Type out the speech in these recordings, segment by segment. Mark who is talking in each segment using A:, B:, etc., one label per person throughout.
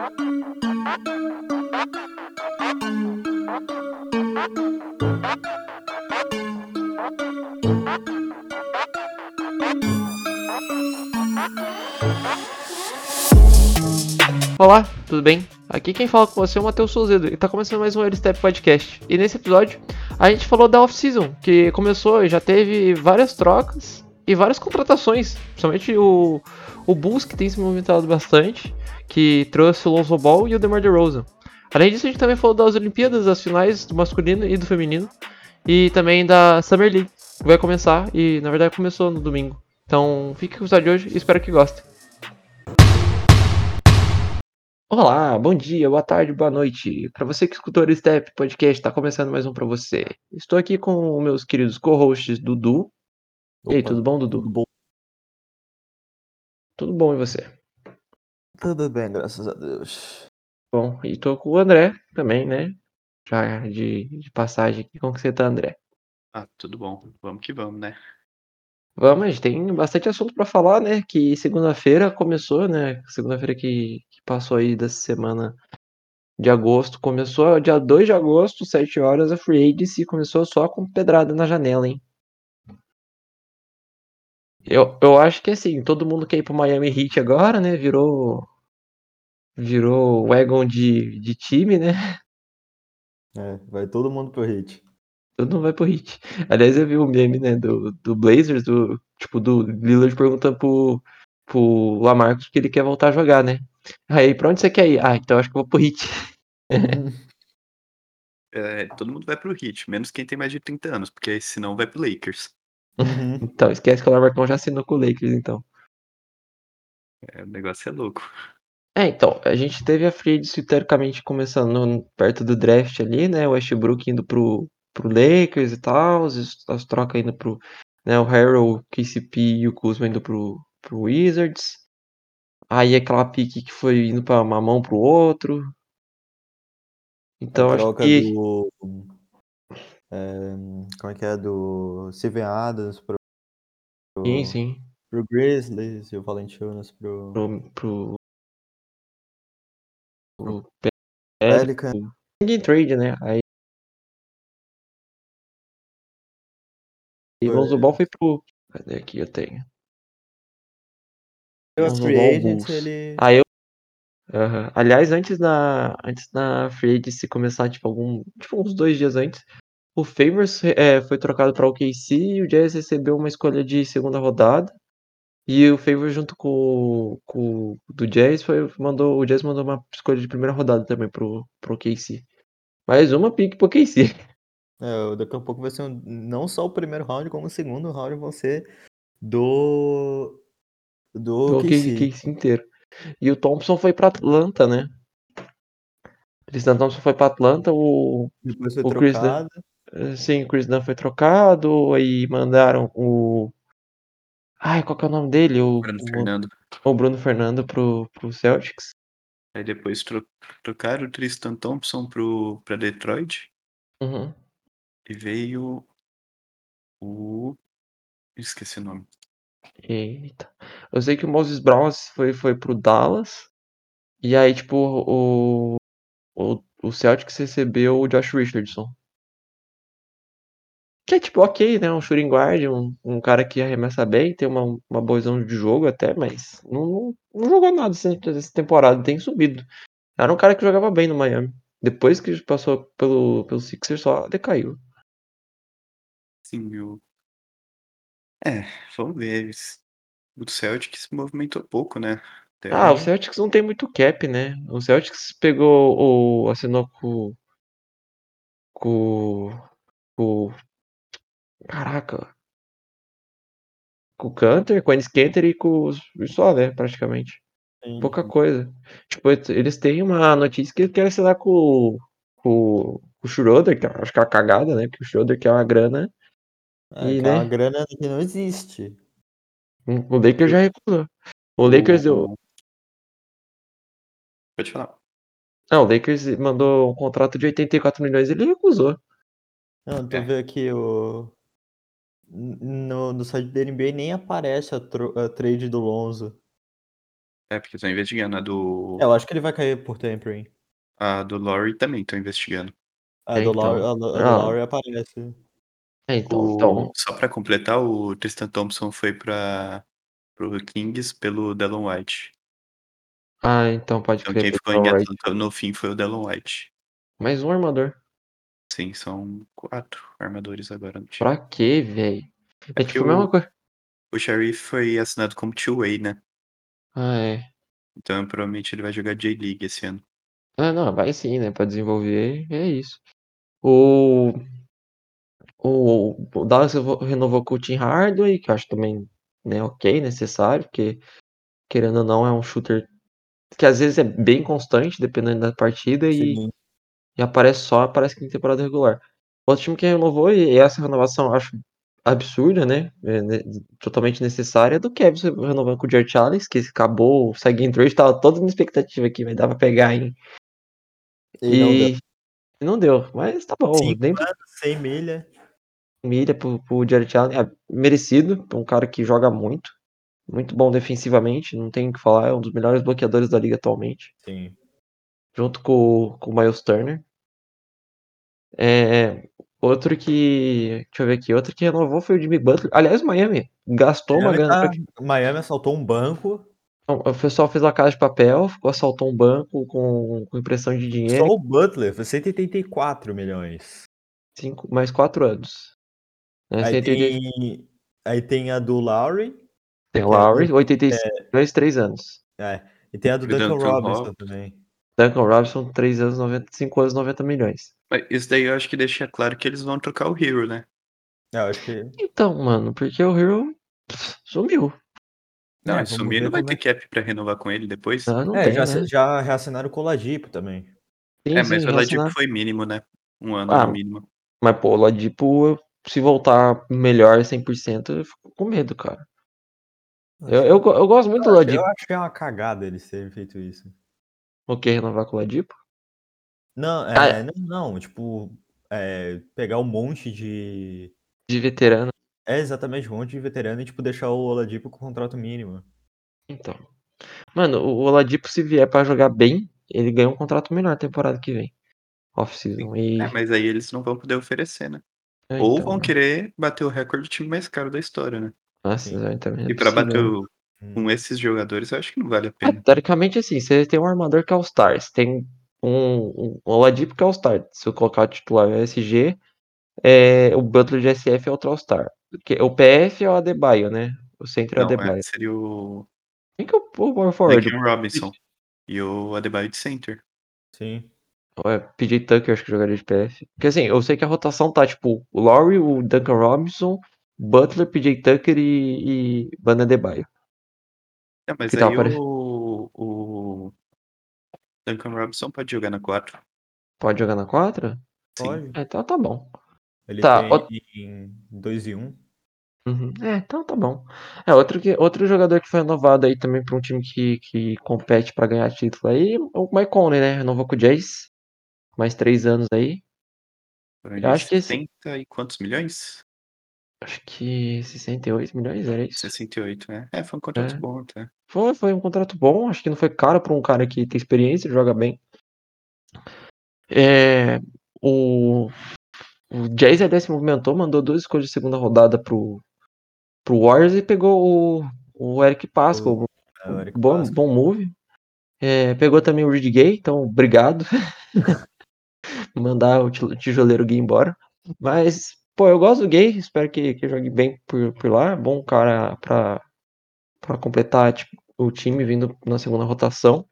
A: Olá, tudo bem? Aqui quem fala com você é o Matheus Souzedo e tá começando mais um Early Step Podcast. E nesse episódio a gente falou da off-season, que começou e já teve várias trocas e várias contratações, principalmente o, o Bulls que tem se movimentado bastante, que trouxe o Lonzo Ball e o DeMar DeRozan. Além disso, a gente também falou das Olimpíadas, das finais do masculino e do feminino, e também da Summer League, que vai começar e na verdade começou no domingo. Então fique com o episódio de hoje e espero que gostem. Olá, bom dia, boa tarde, boa noite. Para você que escutou o Step Podcast, está começando mais um para você. Estou aqui com meus queridos co-hosts Dudu. E aí,
B: Opa,
A: tudo bom, Dudu?
B: Tudo bom?
A: Tudo bom e você?
B: Tudo bem, graças a Deus.
A: Bom, e tô com o André também, né? Já de, de passagem aqui. Como que você tá, André?
C: Ah, tudo bom. Vamos que vamos, né?
A: Vamos, a gente tem bastante assunto para falar, né? Que segunda-feira começou, né? Segunda-feira que, que passou aí dessa semana de agosto. Começou dia 2 de agosto, 7 horas, a Free Agency começou só com pedrada na janela, hein? Eu, eu acho que assim, todo mundo quer ir pro Miami Heat agora, né? Virou. Virou wagon de, de time, né?
B: É, vai todo mundo pro hit.
A: Todo mundo vai pro Heat. Aliás, eu vi o meme, né, do, do Blazers, do, tipo, do Lillard perguntando pro, pro Lamarcus que ele quer voltar a jogar, né? Aí, pra onde você quer ir? Ah, então acho que eu vou pro Heat.
C: É, todo mundo vai pro Heat, menos quem tem mais de 30 anos, porque senão vai pro Lakers.
B: Uhum.
A: Então, esquece que o Lamarcão já assinou com o Lakers, então.
C: É, o negócio é louco.
A: É, então, a gente teve a Free Agency teoricamente começando perto do draft ali, né? O Westbrook indo pro, pro Lakers e tal, as, as trocas indo pro. Né, o Harrell, o KCP e o Kuzma indo pro, pro Wizards. Aí aquela pique que foi indo pra uma mão pro outro. Então
B: a
A: acho
B: troca
A: que.
B: do. É, como é que é? Do Steven Adams pro,
A: Sim, sim.
B: pro Grizzlies e o Valentinos pro,
A: Pro. pro, pro
B: Pelican.
A: Ninguém trade, né? Aí. E
B: Foi.
A: Lonzo Ball foi pro. Cadê aqui? Eu tenho.
B: Os
A: Lonzo
B: free ele.
A: Aí eu. Aham. Aliás, antes da, antes da Free Agency começar, tipo, algum, tipo, uns dois dias antes, o Favors é, foi trocado para o OKC e o Jazz recebeu uma escolha de segunda rodada. E o Favors junto com, o- com do Jazz foi, mandou, o Jazz mandou uma escolha de primeira rodada também pro, pro OKC. Mais uma pique pro OKC.
B: É, daqui a pouco vai ser um- não só o primeiro round, como o segundo round vão ser do. Do
A: Do
B: OKC.
A: OKC inteiro. E o Thompson foi pra Atlanta, né? Tristan Thompson foi pra Atlanta, o,
B: Depois foi
A: O Chris
B: trocado.
A: Eh, Sim, o Chris Dunn foi trocado, aí mandaram o. Ai, qual que é o nome dele? O
C: Bruno
A: o-
C: Fernando.
A: o Bruno Fernando pro, pro Celtics.
C: Aí depois tro trocaram o Tristan Thompson pro, pra Detroit
A: Uhum.
C: e veio o. Esqueci o nome.
A: Eita. Eu sei que o Moses Brown foi, foi pro Dallas. E aí, tipo, o, o, o Celtics recebeu o Josh Richardson. Que é tipo, ok, né? Um shooting guard, um, um cara que arremessa bem, tem uma, uma boa visão de jogo até, mas não, não, não jogou nada essa, essa temporada, tem subido. Era um cara que jogava bem no Miami. Depois que passou pelo, pelo Sixers, só decaiu.
C: Sim, o. É, vamos ver. O Celtic se movimentou pouco, né? Até
A: Ah, o
C: aí.
A: Celtics não tem muito cap, né? O Celtics pegou o. assinou com. com. com. Caraca. Com o Canter, com o Enes Kanter e com os. e só, né? Praticamente.
B: Sim.
A: Pouca coisa. Tipo, eles têm uma notícia que eles querem assinar com, com, com o Schroeder, que eu acho que é uma cagada, né? Porque o Schroeder quer uma grana.
B: É,
A: E,
B: que é uma
A: né?
B: grana que não existe.
A: O Lakers já recusou. O Lakers deu.
C: Pode falar.
A: Não, o Lakers mandou um contrato de 84 milhões e ele recusou.
B: Não, tô
C: É.
B: vendo aqui o. No, no site da NBA nem aparece a, tro- a trade do Lonzo.
C: É, porque eu tô investigando. A do.
B: É, eu acho que ele vai cair por tampering.
C: A do Laurie também tô investigando.
B: A
A: É,
B: do
A: então.
B: A do, a do
A: Ah.
B: Lowry aparece.
A: É, então,
C: O-
A: então.
C: Só pra completar, o Tristan Thompson foi pra pro Kings pelo Delon White.
A: Ah, então pode
C: Então
A: crer.
C: quem ficou em. Atlanta no fim foi o Delon White.
A: Mais um armador.
C: Sim, são quatro armadores agora no time.
A: Pra quê, velho? É,
C: É
A: tipo a mesma coisa.
C: O Sharif foi assinado como two-way, né?
A: Ah, é.
C: Então provavelmente ele vai jogar J-League esse ano.
A: Ah, não, vai sim, né? Pra desenvolver, é isso. O. O, o Dallas renovou com o Tim Hardaway, que eu acho também né, ok, necessário, porque querendo ou não é um shooter que às vezes é bem constante, dependendo da partida,
B: Sim.
A: e aparece só, aparece que em temporada regular. Outro time que renovou, e essa renovação eu acho absurda, né? é, né, totalmente necessária, é do Kevin renovando com o Jared Allen, que acabou, o Seguin Trade tava todo na expectativa aqui, mas dava pra pegar, hein?
B: E não deu.
A: e não deu, mas tá bom,
B: Cinco
A: nem
B: anos, 100 milha.
A: milha pro, pro Jared Allen, é merecido, pra um cara que joga muito, muito bom defensivamente, não tem o que falar, é um dos melhores bloqueadores da liga atualmente,
B: Sim.
A: Junto com, com o Miles Turner. É, outro que, deixa eu ver aqui, outro que renovou foi o Jimmy Butler, aliás, o Miami gastou uma
B: Miami,
A: grana,
B: tá- Miami assaltou um banco.
A: O pessoal fez uma casa de papel, ficou assaltou um banco com, com impressão de dinheiro,
B: Só o Butler foi 184 milhões.
A: cinco, mais quatro anos. Né,
B: Aí
A: 180
B: tem, aí tem a do Lowry.
A: tem o
B: é
A: Lowry,
B: do-
A: 85 milhões, 3 anos.
B: É. E tem a do Duncan Robinson. também.
A: Duncan Robinson, 3 anos, 90, 5 anos, 90 milhões.
C: Mas isso daí eu acho que deixa claro que eles vão trocar o Hero, né?
B: É, eu acho que.
A: Então, mano, porque o Hero sumiu.
C: Não,
B: É,
C: ele sumir não vai
B: como é
C: ter cap pra renovar com ele depois.
A: Ah, não
B: é,
A: tem,
B: já,
A: né?
B: já reassinaram o Coladipo também.
A: Sim,
C: é, mas
A: sim,
C: o Ladipo foi mínimo, né? Um ano
A: Ah,
C: no mínimo.
A: Mas, pô, o Ladipo, se voltar melhor 100%, eu fico com medo, cara. Eu, eu, eu gosto muito do
B: Eu
A: Ladipo.
B: acho que é uma cagada eles terem feito isso.
A: O que? Renovar com o Ladipo?
B: Não,
A: Ah,
B: é, não, não, tipo, é, pegar um monte de.
A: De veterano.
B: É exatamente um monte de veterano e, tipo, deixar o Oladipo com contrato mínimo.
A: Então. Mano, o Oladipo, se vier pra jogar bem, ele ganha um contrato menor na temporada que vem. Off-season. E.
C: É, mas aí eles não vão poder oferecer, né?
A: é,
C: Ou
A: então,
C: vão
A: né?
C: querer bater o recorde do time mais caro da história, né?
A: Nossa,
B: Sim.
A: exatamente. é
C: E pra
A: possível,
C: bater o-. com esses jogadores, eu acho que não vale a pena.
A: teoricamente, assim, você tem um armador que é All-Star, você tem um, um Oladipo que é All-Star. Se eu colocar o titular é SG, é, o Butler de SF é outro All-Star. O PF é o Adebayo, né? O centro é o
C: Não, é,
A: Adebayo.
C: seria o
A: Quem que é o o power forward?
C: Duncan Robinson e o Adebayo de center.
B: Sim.
A: Ou é PJ Tucker, acho que jogaria de PF. Porque assim, eu sei que a rotação tá tipo o Laurie, o Duncan Robinson, Butler, PJ Tucker e, e Bana Adebayo.
C: É, mas
A: Que tal,
C: aí
A: pare-
C: o, o Duncan Robinson pode jogar na 4.
A: Pode jogar na 4?
C: Sim.
B: Pode.
A: É, então tá bom.
B: Ele
A: Tá,
B: tem
A: ó-
B: em 2 e 1. Um.
A: Uhum. É, então tá bom. É, outro, que, outro jogador que foi renovado aí também pra um time que, que compete pra ganhar título aí, o Mike Conley, né? Renovou com o Jays. Mais três anos aí. Eu acho que esse-
C: 60 e quantos milhões?
A: Acho que 68 milhões, era isso?
C: 68, né? É, foi um contrato
A: É.
C: bom, tá?
A: Foi, foi um contrato bom, acho que não foi caro pra um cara que tem experiência, joga bem. É, o, o Jazz até se movimentou, mandou duas escolhas de segunda rodada pro, pro Warriors e pegou o, o Eric Pascal.
B: É, o Eric
A: bom,
B: Pascal.
A: bom move. É, pegou também o Reed Gay, então obrigado. Mandar o ti- tijoleiro Gay embora. Mas, pô, eu gosto do Gay, espero que, que jogue bem por, por lá. Bom cara pra, pra completar tipo, o time vindo na segunda rotação.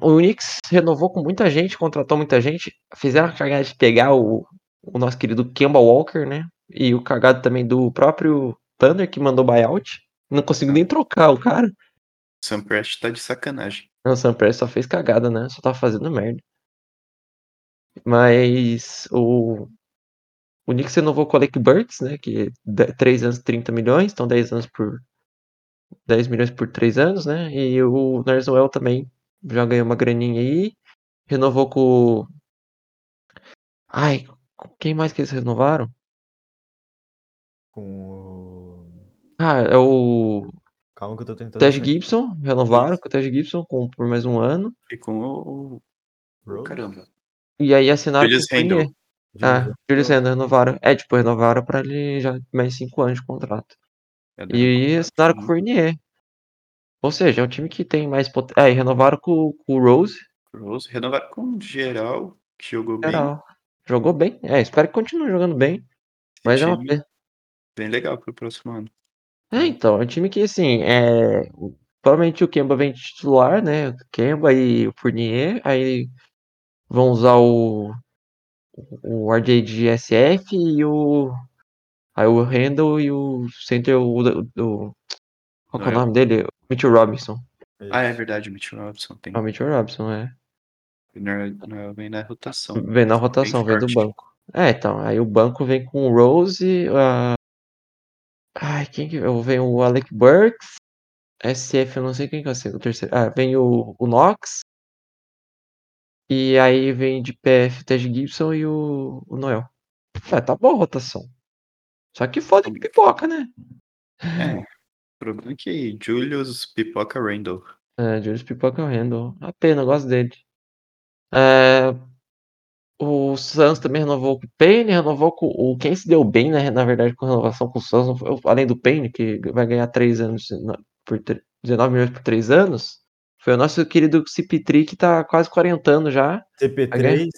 A: O Unix renovou com muita gente, contratou muita gente. Fizeram a cagada de pegar o, o nosso querido Kemba Walker, né? E o cagado também do próprio Thunder, que mandou buyout. Não conseguiu nem trocar o cara.
C: Sam Prest tá de sacanagem.
A: Não, o Sam Prest só fez cagada, né? Só tá fazendo merda. Mas o. O Knicks renovou com o Alec Burks, né? Que é 3 anos 30 milhões, então 10 anos por. 10 milhões por 3 anos, né? E o Narswell também já ganhou uma graninha aí. Renovou com. Ai, com quem mais que eles renovaram?
B: Com o.
A: Ah, é o.
B: Calma que eu tô tentando.
A: Taj
B: achar.
A: Gibson, renovaram com o Taj Gibson com, por mais um ano.
C: E com o. Caramba.
A: E aí assinaram
C: Julius
A: com o. Ah,
B: Julius Randle.
A: Randle renovaram. É, tipo, renovaram pra ele já mais 5 anos de contrato.
C: É,
A: E assinaram com o? Fournier. Ou seja, é um time que tem mais potência. É, e renovaram com, com o Rose.
C: Rose. Renovaram com o geral, que jogou bem.
A: Geral. Jogou bem. É, espero que continue jogando bem.
C: Esse
A: Mas é uma
C: bem legal pro próximo ano.
A: É, então, é um time que, assim, é... provavelmente o Kemba vem de titular, né? O Kemba e o Fournier, aí vão usar o, o RJ de SF e o... Aí o Randall e o center, o... o qual que é o
C: Noel.
A: nome dele? O Mitchell Robinson.
C: Ah, é verdade, o Mitch Robinson tem.
A: É o Mitchell Robinson, é.
C: Não, vem na rotação.
A: Vem na
C: Bem
A: rotação, vem do banco. É, então, aí o banco vem com o Rose, a... Ai, quem que... Vem o Alec Burks, SF, eu não sei quem que é o terceiro. Ah, vem o, o Knox, e aí vem de PF o Ted Gibson e o, o Noel. É, tá boa a rotação. Só que foda que pipoca, né?
C: É. O problema é que Julius Pipoca Randall.
A: É, Julius Pipoca Randall. A pena, eu gosto dele. É, o Suns também renovou com o Payne, renovou com o. Quem se deu bem, né, na verdade, com a renovação com o Suns, além do Payne, que vai ganhar 3 anos por tre- 19 milhões por 3 anos, foi o nosso querido Cipitri, que tá quase 40 anos já
B: CP3,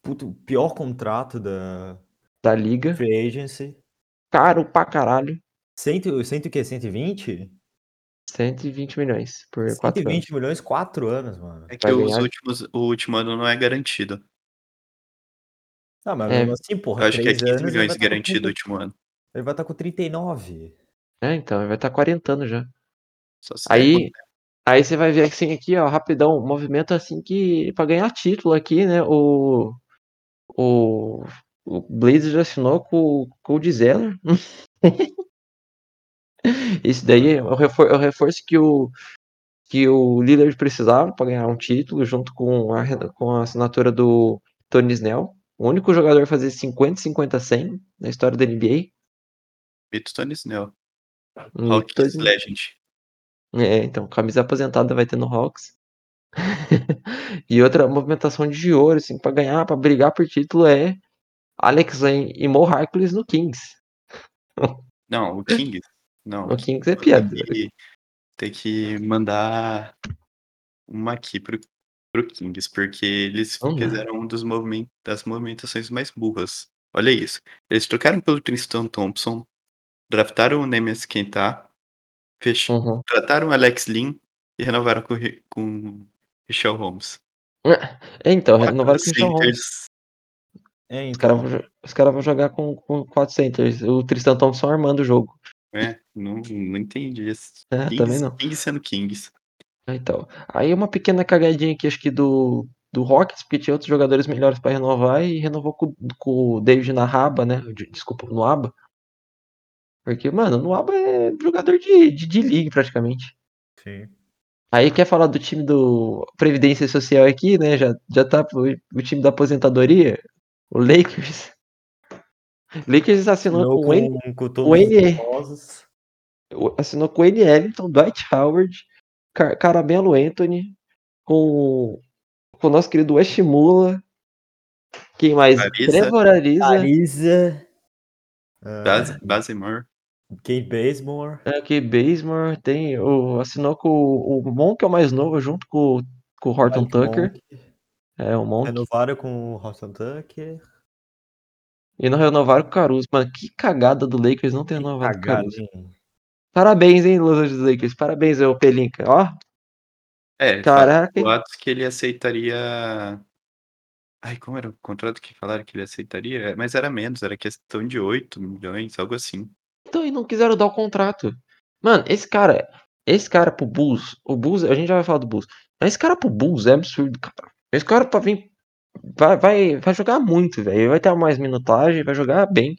B: puto, pior contrato da
A: da liga.
B: Free Agency.
A: Caro pra caralho.
B: Cento, cento o quê? 120?
A: 120 milhões por 4 anos.
B: 120 milhões, 4 anos, mano.
C: É que os últimos, o último ano não é garantido.
B: Ah, mas
A: É.
B: mesmo assim,
C: Eu
B: porra,
C: acho que é
B: 3
C: 15
B: anos ele
C: milhões
B: tá com
C: garantido o
B: 30
C: último ano.
B: Ele vai estar com 39.
A: É, então, ele vai estar 40 anos já.
C: Só se der
A: Aí, aí você vai ver assim aqui, ó, rapidão, um movimento assim que para ganhar título aqui, né? O o, o Blazers já assinou com, com o Zeller. Esse daí é o, refor, é o reforço que o que o Lillard precisava para ganhar um título, junto com a, com a assinatura do Tony Snell. O único jogador a fazer 50, 50, 100 na história da NBA.
C: Mito Tony Snell.
A: Um
C: Hawks
A: Tony-
C: Legend.
A: É, então, camisa aposentada vai ter no Hawks. e outra movimentação de ouro, assim, pra ganhar, pra brigar por título é Alex Len e Mo Harkless no Kings.
C: Não, o Kings. Não.
A: O Kings é
C: Tem
A: piada.
C: que, tem que mandar uma aqui pro, pro Kings, porque eles
A: lá.
C: fizeram um dos movimentos, das movimentações mais burras. Olha isso. Eles trocaram pelo Tristan Thompson, draftaram o Nemes Quentar, fech...
A: Uhum.
C: trataram o Alex Lin e renovaram com, com Michel Holmes.
A: É, então,
C: Quatro
A: renovaram com o Christian Holmes.
B: É,
A: Os caras
B: então.
A: vão, caras vão jogar com, com 4 centers. O Tristan Thompson armando o jogo.
C: É, não, não entendi isso.
A: É,
C: Kings,
A: também não.
C: Kings sendo Kings.
A: É, Então, aí uma pequena cagadinha aqui, acho que do, do Rockets, porque tinha outros jogadores melhores pra renovar e renovou com, com o David na raba, né? De- Desculpa, no Aba. Porque, mano, no Aba é jogador de, de, de league praticamente.
B: Sim.
A: Aí quer falar do time do Previdência Social aqui, né? Já, já tá pro- o time da aposentadoria, o Lakers. Lakers assinou
B: Assinou
A: com, o N,
B: com,
A: o
B: todos os
A: N-
B: famosos.
A: assinou com o N. Ellington, Dwight Howard, Car Caramelo Anthony, com, com o nosso querido West Mula. Quem mais? Trevor Ariza,
B: Ariza.
C: Bas Bazemore.
B: Kate Bazemore.
A: aqui Bazemore, tem o assinou com o, o Monk, é o mais novo, junto com, com o Horton
B: Mike
A: Tucker.
B: Monk.
A: É, o Monk.
B: Renovaram com o Horton Tucker.
A: E não renovaram com o Caruso. Mano, que cagada do Lakers não ter
B: Que
A: renovado com o Caruso.
B: hein?
A: Parabéns, hein, Los Angeles Lakers. Parabéns, ô Pelinka. Ó,
C: É,
A: Caraca, hein?
C: boatos que ele aceitaria. Ai, como era o contrato que falaram que ele aceitaria? É, Mas era menos, era questão de 8 milhões, algo assim.
A: Então e não quiseram dar o contrato. Mano, esse cara, esse cara pro Bulls, o Bulls, a gente já vai falar do Bulls. Mas esse cara pro Bulls é absurdo, cara. Esse cara pra vir vai, vai, vai jogar muito, velho. Vai ter mais minutagem, vai jogar bem.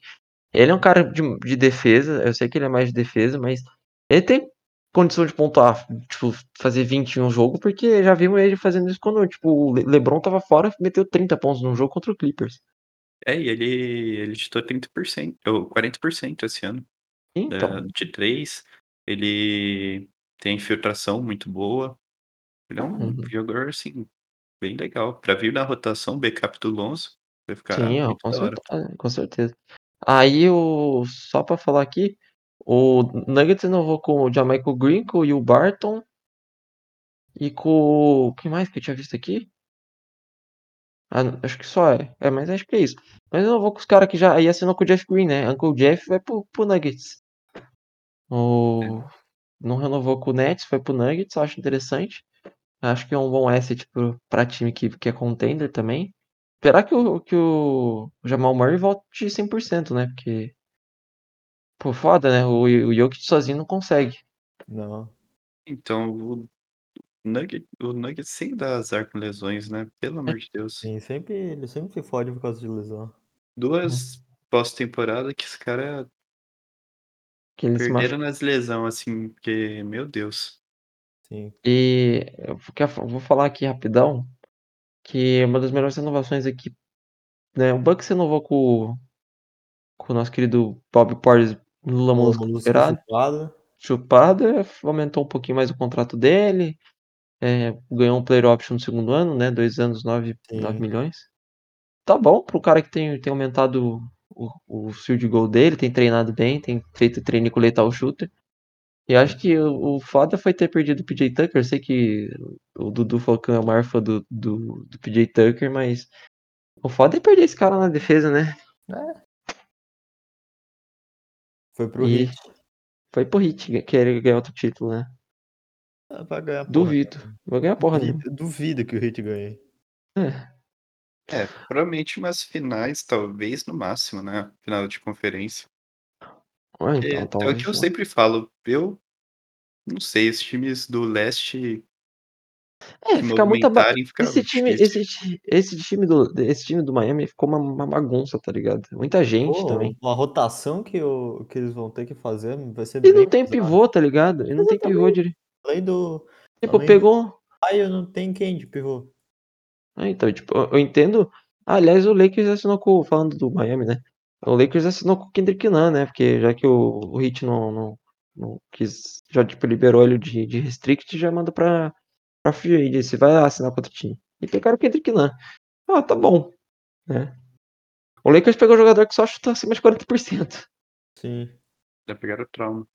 A: Ele é um cara de, de defesa, eu sei que ele é mais de defesa, mas ele tem condição de pontuar, tipo, fazer 20 em um jogo, porque já vimos ele fazendo isso quando, tipo, o Le- LeBron tava fora, meteu 30 pontos num jogo contra o Clippers.
C: É, e ele, ele chutou 30%, ou 40% esse ano,
A: Então,
C: da- de 3. Ele tem infiltração muito boa. Ele é um
A: Uhum.
C: jogador, assim, bem legal. Pra vir na rotação, backup do Lonzo, vai ficar
A: Sim, ó,
C: muito
A: com
C: da hora.
A: certeza, com certeza. Aí o só pra falar aqui, o Nuggets renovou com o Jamaica Green, com o Will Barton e com o quem mais que eu tinha visto aqui? Ah, n- acho que só é. É, mas acho que é isso. Mas eu não vou com os caras que já aí assinou com o Jeff Green, né? Uncle Jeff vai pro, pro Nuggets. O não renovou com o Nets, foi pro Nuggets, eu acho interessante. Acho que é um bom asset pro, pra time que, que é contender também. Esperar que o, que o Jamal Murray volte 100%, né? Porque, pô, foda, né? O, o Jokic sozinho não consegue.
B: Não.
C: Então, o Nugget, o Nugget sem dar azar com lesões, né? Pelo amor de Deus.
B: Sim, sempre, ele sempre se fode por causa de lesão.
C: Duas pós-temporada que os caras
A: Que ele se
C: perderam nas lesões, assim, porque, meu Deus.
B: Sim.
A: E eu vou- falar aqui rapidão que uma das melhores renovações aqui, né? O Bucks renovou com, o- com o nosso querido Bob Lula Molusco
B: Molusco
A: liberado.
B: chupado.
A: Chupada, aumentou um pouquinho mais o contrato dele. é, ganhou um player option no segundo ano, né? Dois anos, 9,
B: Sim.
A: 9 milhões. Tá bom pro cara que tem, tem aumentado o, o field goal dele, tem treinado bem, tem feito treino com lethal shooter. E acho que o, o foda foi ter perdido o PJ Tucker. Eu sei que o Dudu que é o maior fã do, do, do PJ Tucker, mas o foda é perder esse cara na defesa, né?
B: Foi pro
A: E
B: Hit.
A: foi pro Hit querer ganhar outro título, né?
B: Ah, Vai ganhar porra.
A: Duvido. Vai ganhar porra
B: Duvido,
A: nenhuma.
B: duvido que o Hit ganhe.
A: É.
C: É, provavelmente umas finais, talvez, no máximo, né? Final de conferência.
A: Ah,
C: Porque
A: então,
C: é o
A: talvez.
C: que eu
A: não.
C: sempre falo. Eu não sei, os times do leste
A: É,
C: se
A: fica
C: movimentarem fica
A: esse time,
C: difícil.
A: esse, ti- esse time do esse time do Miami ficou uma, uma bagunça, tá ligado? Muita gente
B: Pô,
A: também.
B: a rotação que, o, que eles vão ter que fazer vai ser
A: E
B: bem
A: não tem
B: pesada.
A: pivô, tá ligado? E não tem pivô direito.
B: Além do.
A: Tipo,
B: além
A: pegou.
B: do Caio, não tem quem de pivô.
A: Ah, então, tipo, eu entendo. Ah, aliás, o Lakers assinou com. Falando do Miami, né? O Lakers assinou com o Kendrick Nunn, né? Porque já que o, o Heat não, não, não quis. Já, tipo, liberou ele de, de restrict, já manda pra, pra free agency. Vai assinar com outro time. E pegaram o Kendrick Nunn. Ah, tá bom. Né? O Lakers pegou um jogador que só chuta acima de 40%.
B: Sim.
C: Já pegaram o trauma.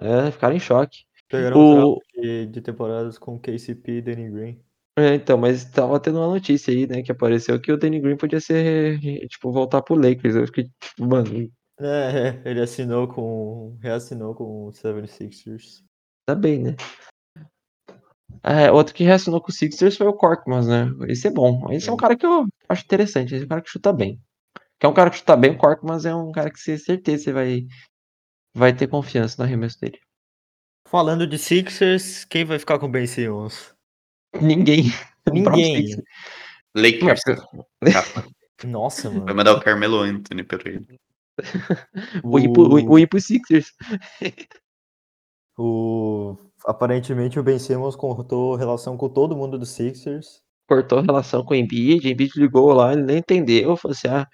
A: É, ficaram em choque.
B: Pegaram um
A: O,
B: draft de, de temporadas com KCP e Danny Green.
A: É, então, mas tava tendo uma notícia aí, né? Que apareceu que o Danny Green podia ser, tipo, voltar pro Lakers. Eu fiquei, tipo, mano,
B: É, é, ele assinou com. reassinou com o 76ers.
A: tá bem, né? É, outro que reassinou com o Sixers foi o Korkmaz, né? Esse é bom. Esse é um
B: Sim.
A: cara que eu acho interessante. Esse é um cara que chuta bem. Que é um cara que chuta bem, o Korkmaz é um cara que você certeza você vai, vai ter confiança no arremesso dele.
B: Falando de Sixers, quem vai ficar com o Ben Simmons?
A: Ninguém.
B: Ninguém.
C: Lakers. Capa.
B: Nossa,
C: Vai
B: mano.
C: mandar o Carmelo Anthony pra ele.
A: O ir pro, o, o ir pro Sixers.
B: o- aparentemente o Ben Simmons cortou relação com todo mundo do Sixers.
A: Cortou relação com o Embiid. O Embiid ligou lá, ele nem entendeu. Falou assim: ah,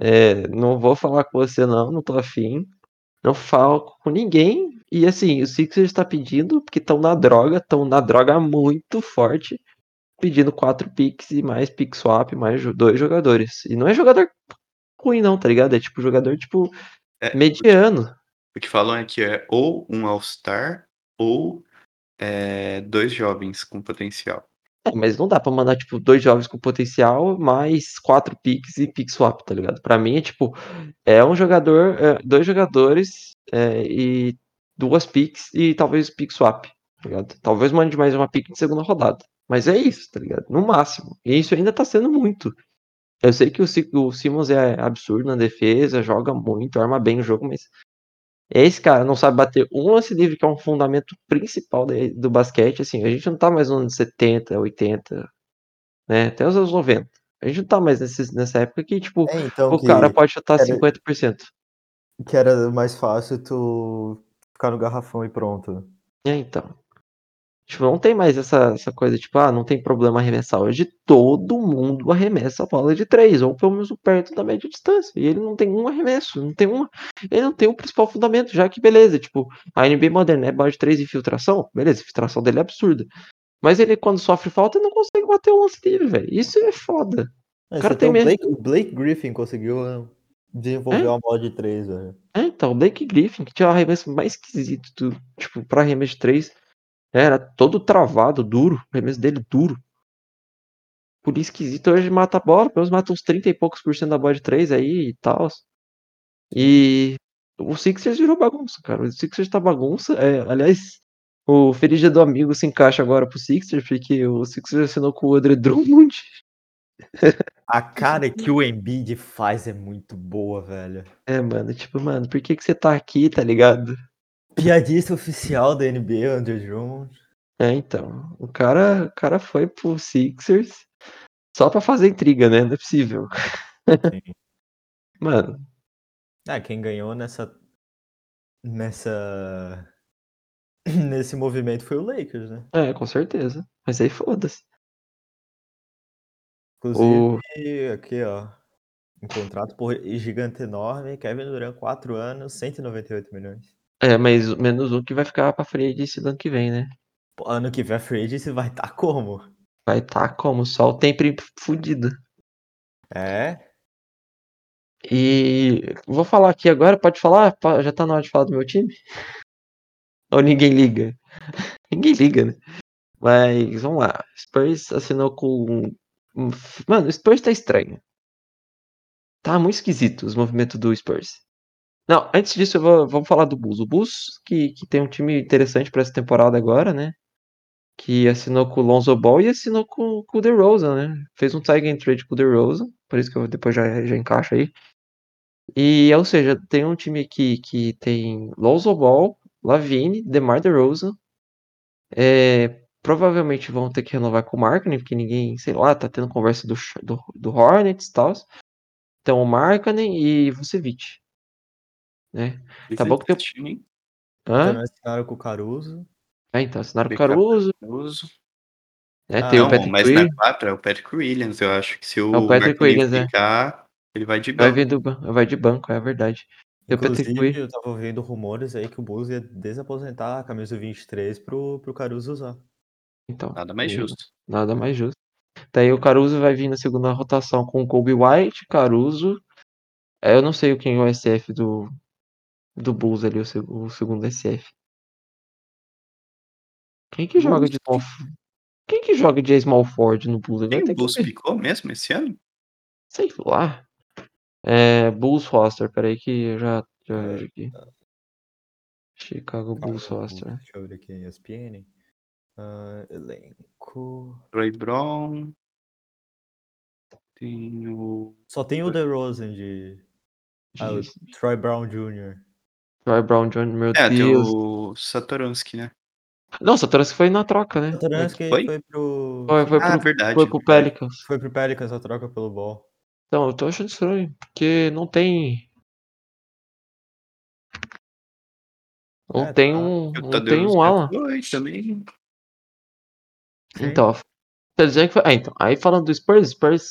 A: é, não vou falar com você, não, não tô afim. Não falo com ninguém. E assim, o Sixers está pedindo, porque estão na droga, estão na droga muito forte, pedindo quatro picks e mais pick swap, mais dois jogadores. E não é jogador ruim, não, tá ligado? É tipo jogador, tipo,
C: É,
A: mediano.
C: O que falam é que é ou um All-Star ou é, dois jovens com potencial.
A: É, mas não dá pra mandar, tipo, dois jovens com potencial, mais quatro picks e pick swap, tá ligado? Pra mim é tipo, é um jogador, é, dois jogadores é, e duas picks e talvez pick swap, tá ligado? Talvez mande mais uma pick de segunda rodada. Mas é isso, tá ligado? No máximo. E isso ainda tá sendo muito. Eu sei que o, o Simmons é absurdo na defesa, joga muito, arma bem o jogo, mas esse cara não sabe bater um lance livre, que é um fundamento principal do basquete. Assim, a gente não tá mais nos anos 70, 80, né? Até os anos 90. A gente não tá mais nesses, nessa época que, tipo,
B: É, então
A: o
B: que,
A: cara pode chutar
B: era-
A: 50%.
B: que era mais fácil tu ficar no garrafão e pronto.
A: É, então. Tipo, não tem mais essa, essa coisa, tipo, ah, não tem problema arremessar. Hoje todo mundo arremessa a bola de três, ou pelo menos perto da média distância. E ele não tem um arremesso, não tem uma. Ele não tem o principal fundamento, já que beleza, tipo, a NBA moderna é bola de três e infiltração, beleza, a infiltração dele é absurda. Mas ele, quando sofre falta, não consegue bater o lance dele, velho. Isso é foda.
B: É,
A: cara
B: você
A: tem
B: o
A: mesmo-
B: Blake, o Blake Griffin conseguiu né, desenvolver
A: É?
B: uma bola de três, velho.
A: É, então, o Blake Griffin, que tinha o arremesso mais esquisito, do, tipo, pra arremesso de três, era todo travado, duro, o arremesso dele duro. Por esquisito, hoje mata a bola, pelo menos mata uns 30 e poucos por cento da bola de três aí e tal. E o Sixers virou bagunça, cara. O Sixers tá bagunça. É, aliás, o Feliz Dia do Amigo se encaixa agora pro Sixers, porque o Sixers assinou com o Andre Drummond.
B: A cara que o Embiid faz é muito boa, velho.
A: É, mano, tipo, mano, por que que você tá aqui, tá ligado?
B: Piadista oficial da NBA, Andrew Drummond.
A: É, então, o cara, o cara foi pro Sixers só pra fazer intriga, né? Não é possível.
B: Sim.
A: Mano,
B: Ah, quem ganhou nessa. Nessa. Nesse movimento foi o Lakers, né?
A: é, com certeza. Mas aí foda-se.
B: Inclusive, aqui, ó. Um contrato por gigante enorme. Kevin Durant, 4 anos, 198 milhões.
A: É, mas menos um que vai ficar pra free agency do ano que vem, né?
B: Pô, ano que vem a free agency vai estar como?
A: Vai tá como? Só o tempo fudido.
B: É?
A: E vou falar aqui agora, pode falar? Já tá na hora de falar do meu time? Ou ninguém liga? ninguém liga, né? Mas vamos lá. Spurs assinou com. Mano, o Spurs tá estranho. Tá muito esquisito os movimentos do Spurs. Não, antes disso, vou, vamos falar do Bulls. O Bulls, que, que tem um time interessante pra essa temporada agora, né? Que assinou com o Lonzo Ball e assinou com, com o DeRozan, né? Fez um tie game trade com o DeRozan, por isso que eu depois já, já encaixo aí. E, ou seja, tem um time aqui que tem Lonzo Ball, Lavine, DeMar DeRozan. É, provavelmente vão ter que renovar com o Markkinen, porque ninguém, sei lá, tá tendo conversa do, do, do Hornets e tal. Então, o Markkinen e Vucevic. Né? Tá bom que tem-
C: Time,
A: Hã?
B: Também assinaram com o Caruso.
A: É, então, assinaram o
C: Backup.
A: Caruso,
C: Caruso.
A: né?
B: Ah,
A: tem o
C: Não,
A: Patrick
C: mas não é 4, é o Patrick Williams. Eu acho que se o,
A: É o Patrick
C: Markkinen
A: Williams, é.
C: ficar, ele vai de
A: vai,
C: banco.
A: vir do, vai de banco, é verdade. O Patrick
B: Inclusive, eu tava ouvindo rumores aí que o Bulls ia desaposentar a camisa 23 pro, pro Caruso usar.
A: Então,
C: Nada mais justo.
A: Nada mais justo. Daí o Caruso vai vir na segunda rotação com o Kobe White, Caruso. É, eu não sei quem é o SF do, do Bulls ali, o, seg- o segundo SF. Quem que joga de small Quem que joga de small forward no Bulls?
C: Tem o
A: que
C: Bulls
A: ver.
C: picou mesmo esse ano?
A: Sei lá. É, Bulls roster, peraí que eu já, já
B: É,
A: vejo aqui. Chicago Bulls roster.
B: Deixa eu ver aqui, ESPN. Ah, elenco.
C: Troy Brown. Tem o.
B: Só tem o DeRozan de. Ah, o
A: De-
B: Troy Brown Jr.
A: Troy Brown Jr., meu
C: É, tem
A: Deus.
C: o Satoransky, né?
A: Não, Satoransky foi na troca, né?
B: Satoransky
C: Foi?
B: foi pro.
A: Foi, foi
C: Ah,
A: pro,
C: verdade.
A: foi pro. Pelicans.
B: Foi pro Pelicans a troca pelo Ball.
A: Então, eu tô achando estranho, porque não tem. Não
B: É,
A: tem
B: tá.
A: um.
C: O
A: Não tem um ala.
C: Também.
A: Então, quer dizer que foi. Ah, então. Aí falando do Spurs, Spurs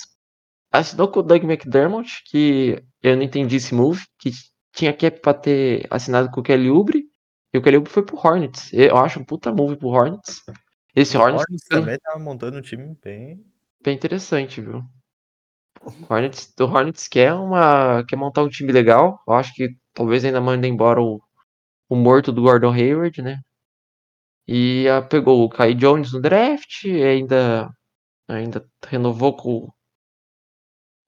A: assinou com o Doug McDermott, que eu não entendi esse move, que tinha cap pra ter assinado com o Kelly Oubre, e o Kelly Oubre foi pro Hornets. Eu acho um puta move pro Hornets. Esse
B: O
A: Hornets,
B: Hornets
A: tá ficando
B: também tava montando um time bem.
A: bem interessante, viu? O Hornets, o Hornets quer, uma, quer montar um time legal. Eu acho que talvez ainda mande embora o, o morto do Gordon Hayward, né? E ah, pegou o Kai Jones no draft, e ainda, ainda renovou com.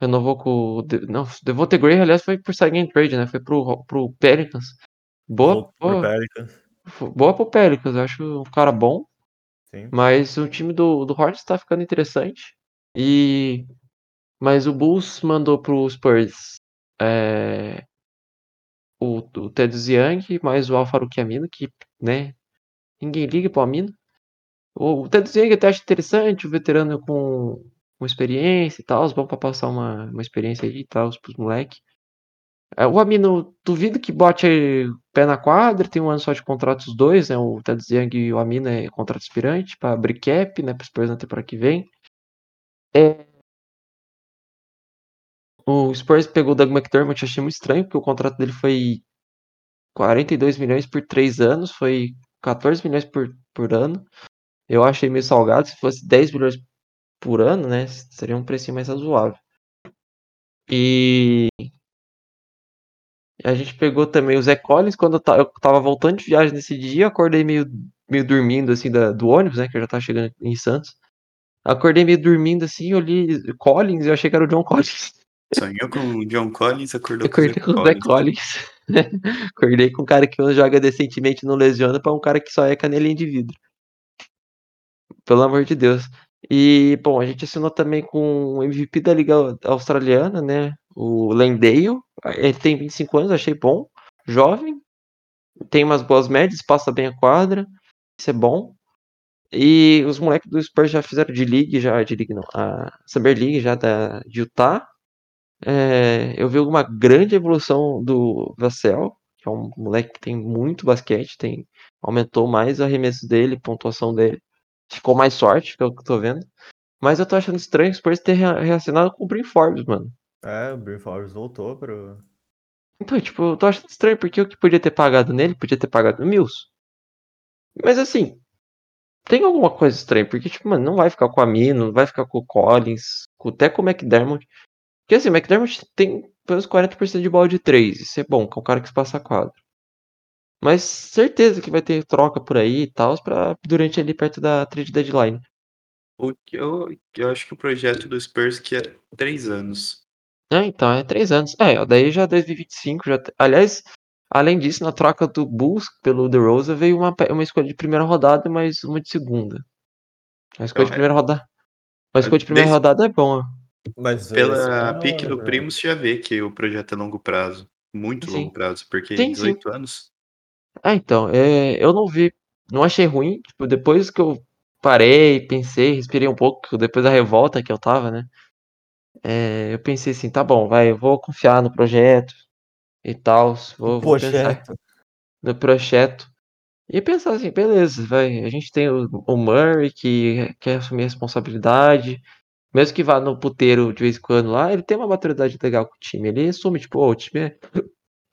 A: Renovou com. o De- Não, Devontae Gray, aliás, foi por sign trade, né? Foi pro, pro Pelicans. Boa,
B: voltou pro
A: boa,
B: Pelicans.
A: boa pro Pelicans, eu acho um cara bom.
B: Sim.
A: Mas o time do, do Hornets tá ficando interessante. E. Mas o Bulls mandou pro Spurs é, o, o Ted Young mais o Alfaruque Amino, que, né? Ninguém liga pro Amino. O, o Ted Young até acho interessante, o veterano com, com experiência e tal. Bom pra passar uma, uma experiência aí e tal pros moleques. É, o Amino, duvido que bote pé na quadra, tem um ano só de contrato os dois, né? O Ted Young e o Amino é contrato aspirante para abrir cap, né? Para Spurs na temporada que vem. É... O Spurs pegou o Doug McDermott, achei muito estranho, porque o contrato dele foi 42 milhões por 3 anos, foi 14 milhões por, por ano. Eu achei meio salgado, se fosse 10 milhões por ano, né? Seria um preço mais razoável. E a gente pegou também o Zé Collins, quando eu, eu tava voltando de viagem nesse dia, acordei meio, meio dormindo, assim, da, do ônibus, né, que eu já tava chegando em Santos. Acordei meio dormindo, assim, li Collins e eu achei que era o John Collins.
C: Sonhou com o John Collins, acordou
A: acordei com o Zé Collins. acordei com um cara que joga decentemente não lesiona pra um cara que só é canelinha de vidro. Pelo amor de Deus. E, bom, a gente assinou também com o MVP da Liga Australiana, né? O Landale. Ele tem 25 anos, achei bom. Jovem. Tem umas boas médias, passa bem a quadra. Isso é bom. E os moleques do Spurs já fizeram de League, já, de League não, a Summer League já da, de Utah. É, eu vi uma grande evolução do Vassell, que é um moleque que tem muito basquete, tem, aumentou mais o arremesso dele, pontuação dele ficou mais sorte, pelo que eu tô vendo. Mas eu tô achando estranho o Spurs ter reacionado com o Brin Forbes, mano.
B: É, o Brin Forbes voltou pro.
A: Então, tipo, eu tô achando estranho, porque o que podia ter pagado nele, podia ter pagado no Mills. Mas assim, tem alguma coisa estranha, porque, tipo, mano, não vai ficar com a Mino, não vai ficar com o Collins, até com o McDermott. Porque assim, o McDermott tem pelo menos 40% de bola de 3, isso é bom, que é um cara que se passa a quadra. Mas certeza que vai ter troca por aí e tal, pra, durante ali perto da trade deadline.
C: O que eu, eu acho que o projeto do Spurs que é três anos.
A: É, então, é três anos. É, daí já 2025, já. Aliás, além disso, na troca do Bulls pelo The Rosa veio uma, uma escolha de primeira rodada, mas uma de segunda. A escolha de primeira rodada. Uma escolha de primeira rodada é bom.
B: Mas
C: Pela pique do primo, você já vê que o projeto é longo prazo. Muito
A: Sim.
C: longo prazo, porque
A: Sim, sim.
C: 18 anos.
A: Ah, então, é, eu não vi, não achei ruim. Tipo, depois que eu parei, pensei, respirei um pouco, depois da revolta que eu tava, né? é, eu pensei assim, tá bom, vai, eu vou confiar no projeto e tal, vou, vou pensar
B: Projeto.
A: no projeto. E pensar assim, beleza, vai, a gente tem o, o Murray que quer assumir a responsabilidade. Mesmo que vá no puteiro de vez em quando lá, ele tem uma maturidade legal com o time. Ele assume, tipo, "Ô, o time é.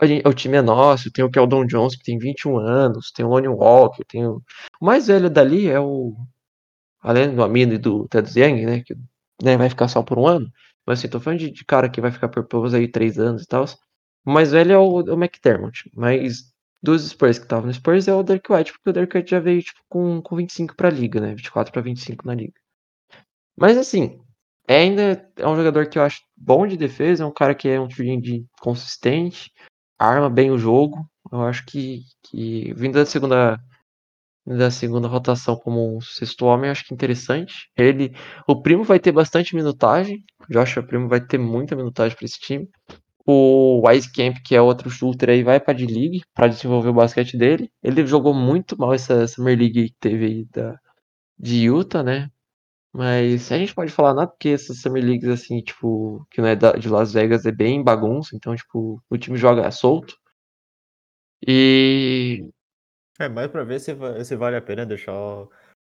A: Gente- o time é nosso, tem o Keldon Jones, que tem 21 anos, tem o Lonnie Walker, tem o. O mais velho dali é o. Além do Amino e do Ted Young, né? Que né, vai ficar só por um ano. Mas assim, tô falando de, de cara que vai ficar por pelo aí três anos e tal. O mais velho é o, o McDermott. Mas dos Spurs que estavam no Spurs é o Dirk White, porque o Dirk White já veio tipo, com, com 25 pra liga, né? 24 pra 25 na liga. Mas assim, é ainda é um jogador que eu acho bom de defesa, é um cara que é um time de consistente, arma bem o jogo. Eu acho que, que vindo da segunda da segunda rotação como um sexto homem, acho que interessante. Ele, o Primo vai ter bastante minutagem. Joshua Primo vai ter muita minutagem para esse time. O Wise Camp, que é outro shooter aí, vai para de league para desenvolver o basquete dele. Ele jogou muito mal essa Summer League que teve aí da de Utah, né? Mas a gente pode falar nada porque essas Summer Leagues, assim, tipo, que não é da- de Las Vegas, é bem bagunça, então, tipo, o time joga solto. E.
B: É mais pra ver se, se vale a pena deixar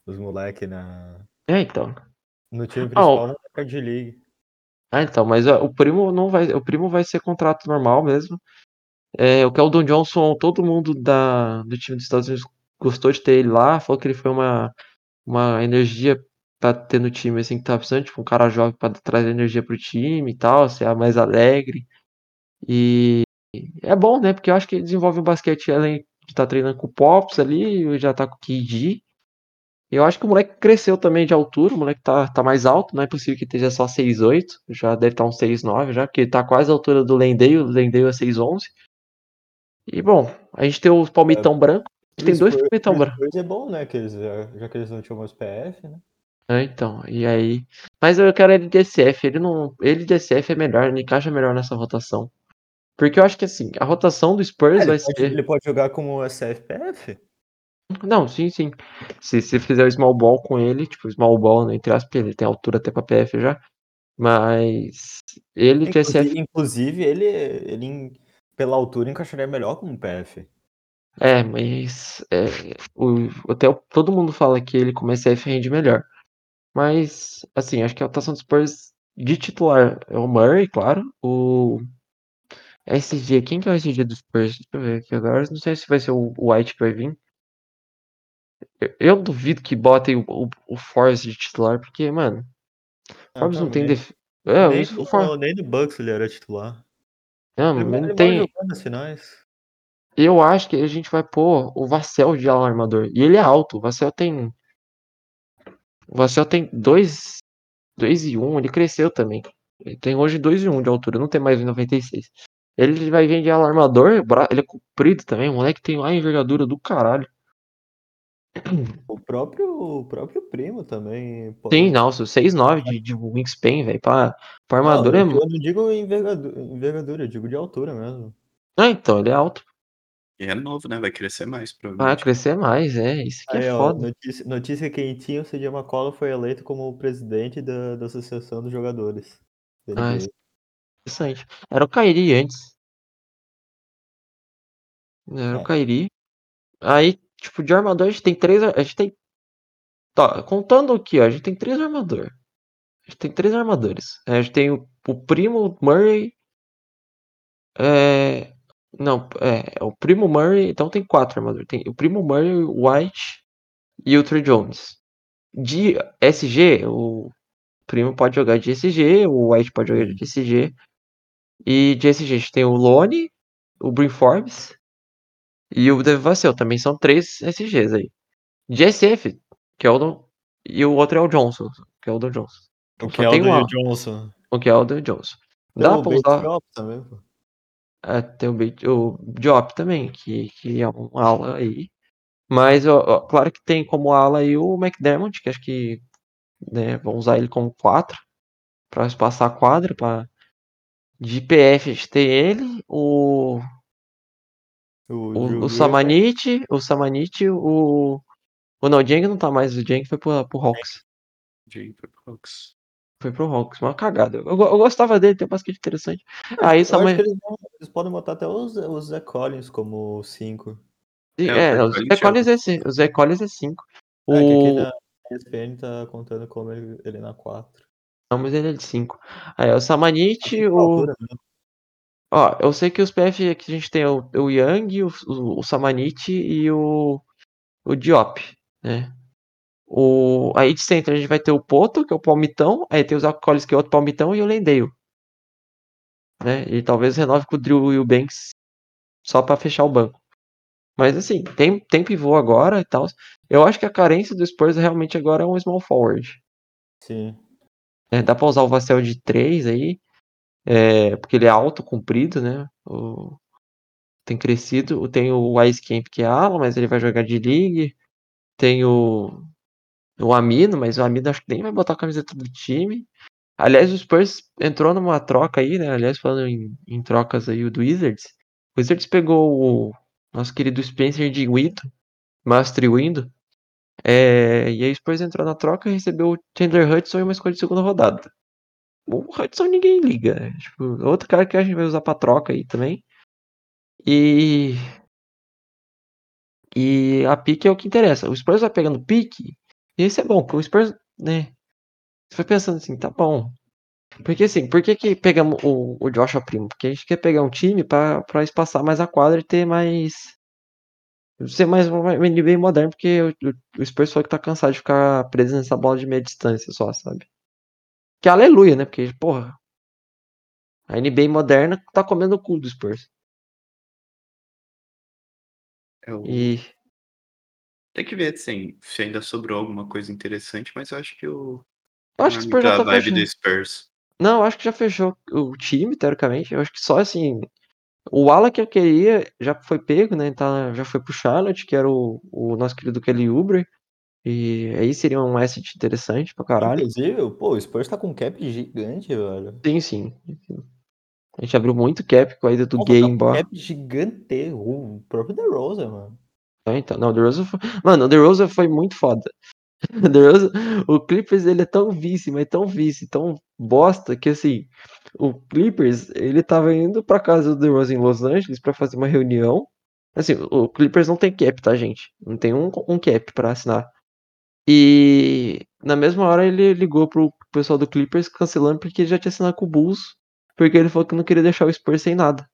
B: os moleques na...
A: É, então.
B: no time principal
A: o-
B: na Card League.
A: Ah, então, mas ó, o primo não vai. O primo vai ser contrato normal mesmo. É, o Keldon Johnson, todo mundo da, do time dos Estados Unidos gostou de ter ele lá, falou que ele foi uma, uma energia ter no time, assim, que tava precisando, tipo, um cara jovem pra trazer energia pro time e tal, ser mais alegre. E é bom, né? Porque eu acho que ele desenvolve um basquete além de estar treinando com o Pops ali, já tá com o KD. Eu acho que o moleque cresceu também de altura, o moleque tá, tá mais alto, não é possível que esteja só 6'8", já deve estar uns 6'9", já, porque ele tá quase a altura do Lendale, o Lendale é 6'11". E bom, a gente tem o palmitão branco, a gente tem dois palmitão branco.
B: É bom, né? Que eles, já, já que eles não tinham mais PF, né?
A: É, então, e aí... Mas eu quero ele de SF, ele não... Ele de SF é melhor, ele encaixa melhor nessa rotação. Porque eu acho que assim, a rotação do Spurs
B: É,
A: vai
B: ele, pode,
A: ser...
B: ele pode jogar como SFPF?
A: Não, sim, sim. Se você fizer o small ball com ele, tipo, small ball, né, entre aspas, porque ele tem altura até pra PF já. Mas ele de SF.
B: Inclusive, inclusive, ele, ele pela altura encaixaria melhor como PF.
A: É, mas é, o, até o- todo mundo fala que ele como SF rende melhor. Mas, assim, acho que a rotação dos Spurs de titular é o Murray, claro. O SG, quem que é o SG dos Spurs? Deixa eu ver aqui agora. Não sei se vai ser o White que vai vir. Eu, duvido que botem o, o, o Force de titular, porque, mano, o Forbes não tem def... É,
B: nem,
A: o For...
B: nem no Bucks ele era titular.
A: não,
B: ele
A: não tem. Eu acho que a gente vai pôr o Vassell de ala armador. E ele é alto. O Vassell tem. O Vassell tem 2 2 e 1, ele cresceu também. Ele tem hoje 2 e 1 de altura, não tem mais 1,96. Ele vai vir de ala armador, bra- ele é comprido também, o moleque tem lá a envergadura do caralho.
B: O próprio, o próprio primo também. pô-
A: Sim, nossa, 6'9 de, de wingspan, velho. Pra, pra
B: Não,
A: armador é.
B: eu não digo envergadura, envergadura, eu digo de altura mesmo.
A: Ah, então, ele é alto.
C: E é novo, né? Vai crescer mais,
A: Vai
C: provavelmente.
A: crescer mais, é. Isso que
B: Aí,
A: é
B: ó,
A: foda.
B: notícia, notícia quentinha, o CJ McCollum foi eleito como presidente da, da Associação dos Jogadores.
A: Ah. Interessante. Era o Kairi antes. Era o
B: É.
A: Kairi. Aí, tipo, de armador a gente tem três. A gente tem. Tá, contando aqui, ó, a gente tem três armadores. A gente tem três armadores. A gente tem o, o primo Murray. É. Não, é, o primo Murray. Então tem quatro armadores. Tem o primo Murray, o White e o Trey Jones. De SG, o primo pode jogar de SG, o White pode jogar de SG. E de SG a gente tem o Lone, o Brin Forbes e o Devin Vassell. Também são três SGs aí. De SF, que é o e o outro é o Johnson, que é o do Johnson. Então
B: O
A: só tem
B: Keldon
A: um
B: e
A: A,
B: o Johnson.
A: o que é o Johnson. Dá pra usar.
B: Também, pô.
A: Tem o, o Diop também, que, que é um ala aí. Mas, ó, ó, claro que tem como ala aí o McDermott, que acho que né, vão usar ele como 4 para espaçar a quadra. Pra... De PF a gente tem ele, o,
B: O,
A: o, o. Samanit, o Samanit, o. O não, o Jeng não tá mais, o Jeng foi pro, pro Hawks.
C: Jay foi pro Hawks.
A: Foi pro Hawks, uma cagada. Eu, eu gostava dele, tem um basquete interessante. Aí o
B: Eu que eles, vão- eles podem botar até os, os Zé Collins como 5.
C: É, o
A: É,
C: Zé
A: não, o
C: Collins
A: Zé Collins é 5. O Zé Collins é 5. O...
B: É, que aqui na ESPN tá contando como ele, ele na 4.
A: Não, mas ele é de 5. Aí, o Samanit, o.
B: altura mesmo.
A: Ó, eu sei que os PF aqui a gente tem o, o Yang, o, o, o Samanit e o, o Diop, né? O, aí de centro a gente vai ter o Poto, que é o palmitão, aí tem o Zach Collins, que é outro palmitão, e o Lendale. Né? E talvez renove com o Drew e o Banks só pra fechar o banco. Mas assim, tem, tem pivô agora e tal. Eu acho que a carência do Spurs realmente agora é um small forward.
B: Sim.
A: É, dá pra usar o Vassell de 3 aí, é, porque ele é alto, comprido, né? O- tem crescido. Tem o Ice Camp que é ala, mas ele vai jogar de league. Tem o, o Amino, mas o Amino acho que nem vai botar a camiseta do time. Aliás, o Spurs entrou numa troca aí, né? Aliás, falando em, em trocas aí, o do Wizards. O Wizards pegou o nosso querido Spencer de Windo, Master Windo. É, e aí o Spurs entrou na troca e recebeu o Chandler Hudson e uma escolha de segunda rodada. O Hudson ninguém liga, né? Tipo, outro cara que a gente vai usar pra troca aí também. E. E a pique é o que interessa. O Spurs vai pegando pique. E isso é bom, porque o Spurs, né? Você foi pensando assim, tá bom. Porque assim, por que, que pegamos o, o Joshua Primo? Porque a gente quer pegar um time pra, pra espaçar mais a quadra e ter mais. Ser mais um NBA moderno, porque o, o, o Spurs falou que tá cansado de ficar preso nessa bola de meia distância só, sabe? Que aleluia, né? Porque, porra. A NBA moderna tá comendo o cu do Spurs.
C: É o...
A: E.
C: Tem que ver assim, se ainda sobrou alguma coisa interessante, mas eu acho que o.
A: Eu acho que o
C: é
A: Spurs já tá
C: vibe
A: fechando.
C: do Spurs.
A: Não, eu acho que já fechou o time, teoricamente. Eu acho que só assim. O ala que eu queria já foi pego, né? Tá, já foi pro Charlotte, que era o, o nosso querido Kelly Oubre. E aí seria um asset interessante pra caralho.
B: Inclusive, pô, o Spurs tá com um cap gigante, velho.
A: Sim, sim. A gente abriu muito cap com a ida do
B: tá com um
A: embora.
B: cap gigante. O próprio DeRozan, mano.
A: Ah, Então, não, o DeRozan foi... Mano, DeRozan foi muito foda. O DeRozan, o Clippers ele é tão vice, mas tão vice, tão bosta que assim, o Clippers ele tava indo pra casa do DeRozan em Los Angeles pra fazer uma reunião. Assim, o Clippers não tem cap, tá, gente? Não tem um, um cap pra assinar. E na mesma hora ele ligou pro pessoal do Clippers cancelando porque ele já tinha assinado com o Bulls, porque ele falou que não queria deixar o Spurs sem nada.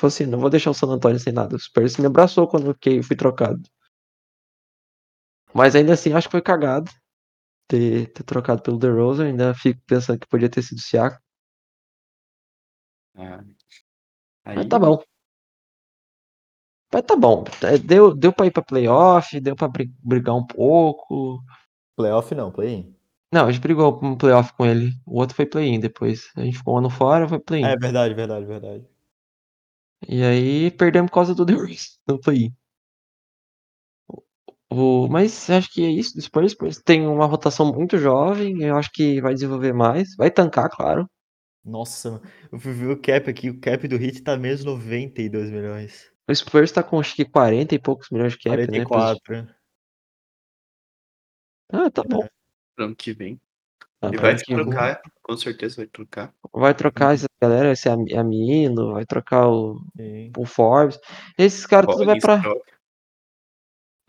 A: Falou assim, não vou deixar o San Antonio sem nada. O Spurs me abraçou quando eu fui trocado. Mas ainda assim, acho que foi cagado ter, ter trocado pelo DeRozan. Ainda fico pensando que podia ter sido o.
C: Ah,
A: Mas
C: aí,
A: tá bom. Mas tá bom. É, Deu, deu pra ir pra playoff, deu pra bri- brigar um pouco.
B: Playoff não, play-in.
A: Não, a gente brigou um playoff com ele. O outro foi play-in depois. A gente ficou um ano fora, foi play-in.
B: É verdade, verdade, verdade.
A: E aí perdemos por causa do DeRozan no play-in. O, mas acho que é isso do Spurs. Spurs tem uma rotação muito jovem. Eu acho que vai desenvolver mais. Vai tancar, claro.
B: Nossa, mano, eu fui ver o cap aqui, o cap do Hit tá menos 92 milhões.
A: O Spurs tá com acho que 40 e poucos milhões de cap, né? pros-
B: 44.
A: Ah, tá bom.
C: pro ano que vem.
A: Ah,
C: Ele
A: pra
C: vai trocar, com certeza vai trocar.
A: Vai trocar essa galera, esse Am- Amino, vai trocar o,
B: Sim.
A: o Forbes. Esses caras tudo vai pra.
C: troca.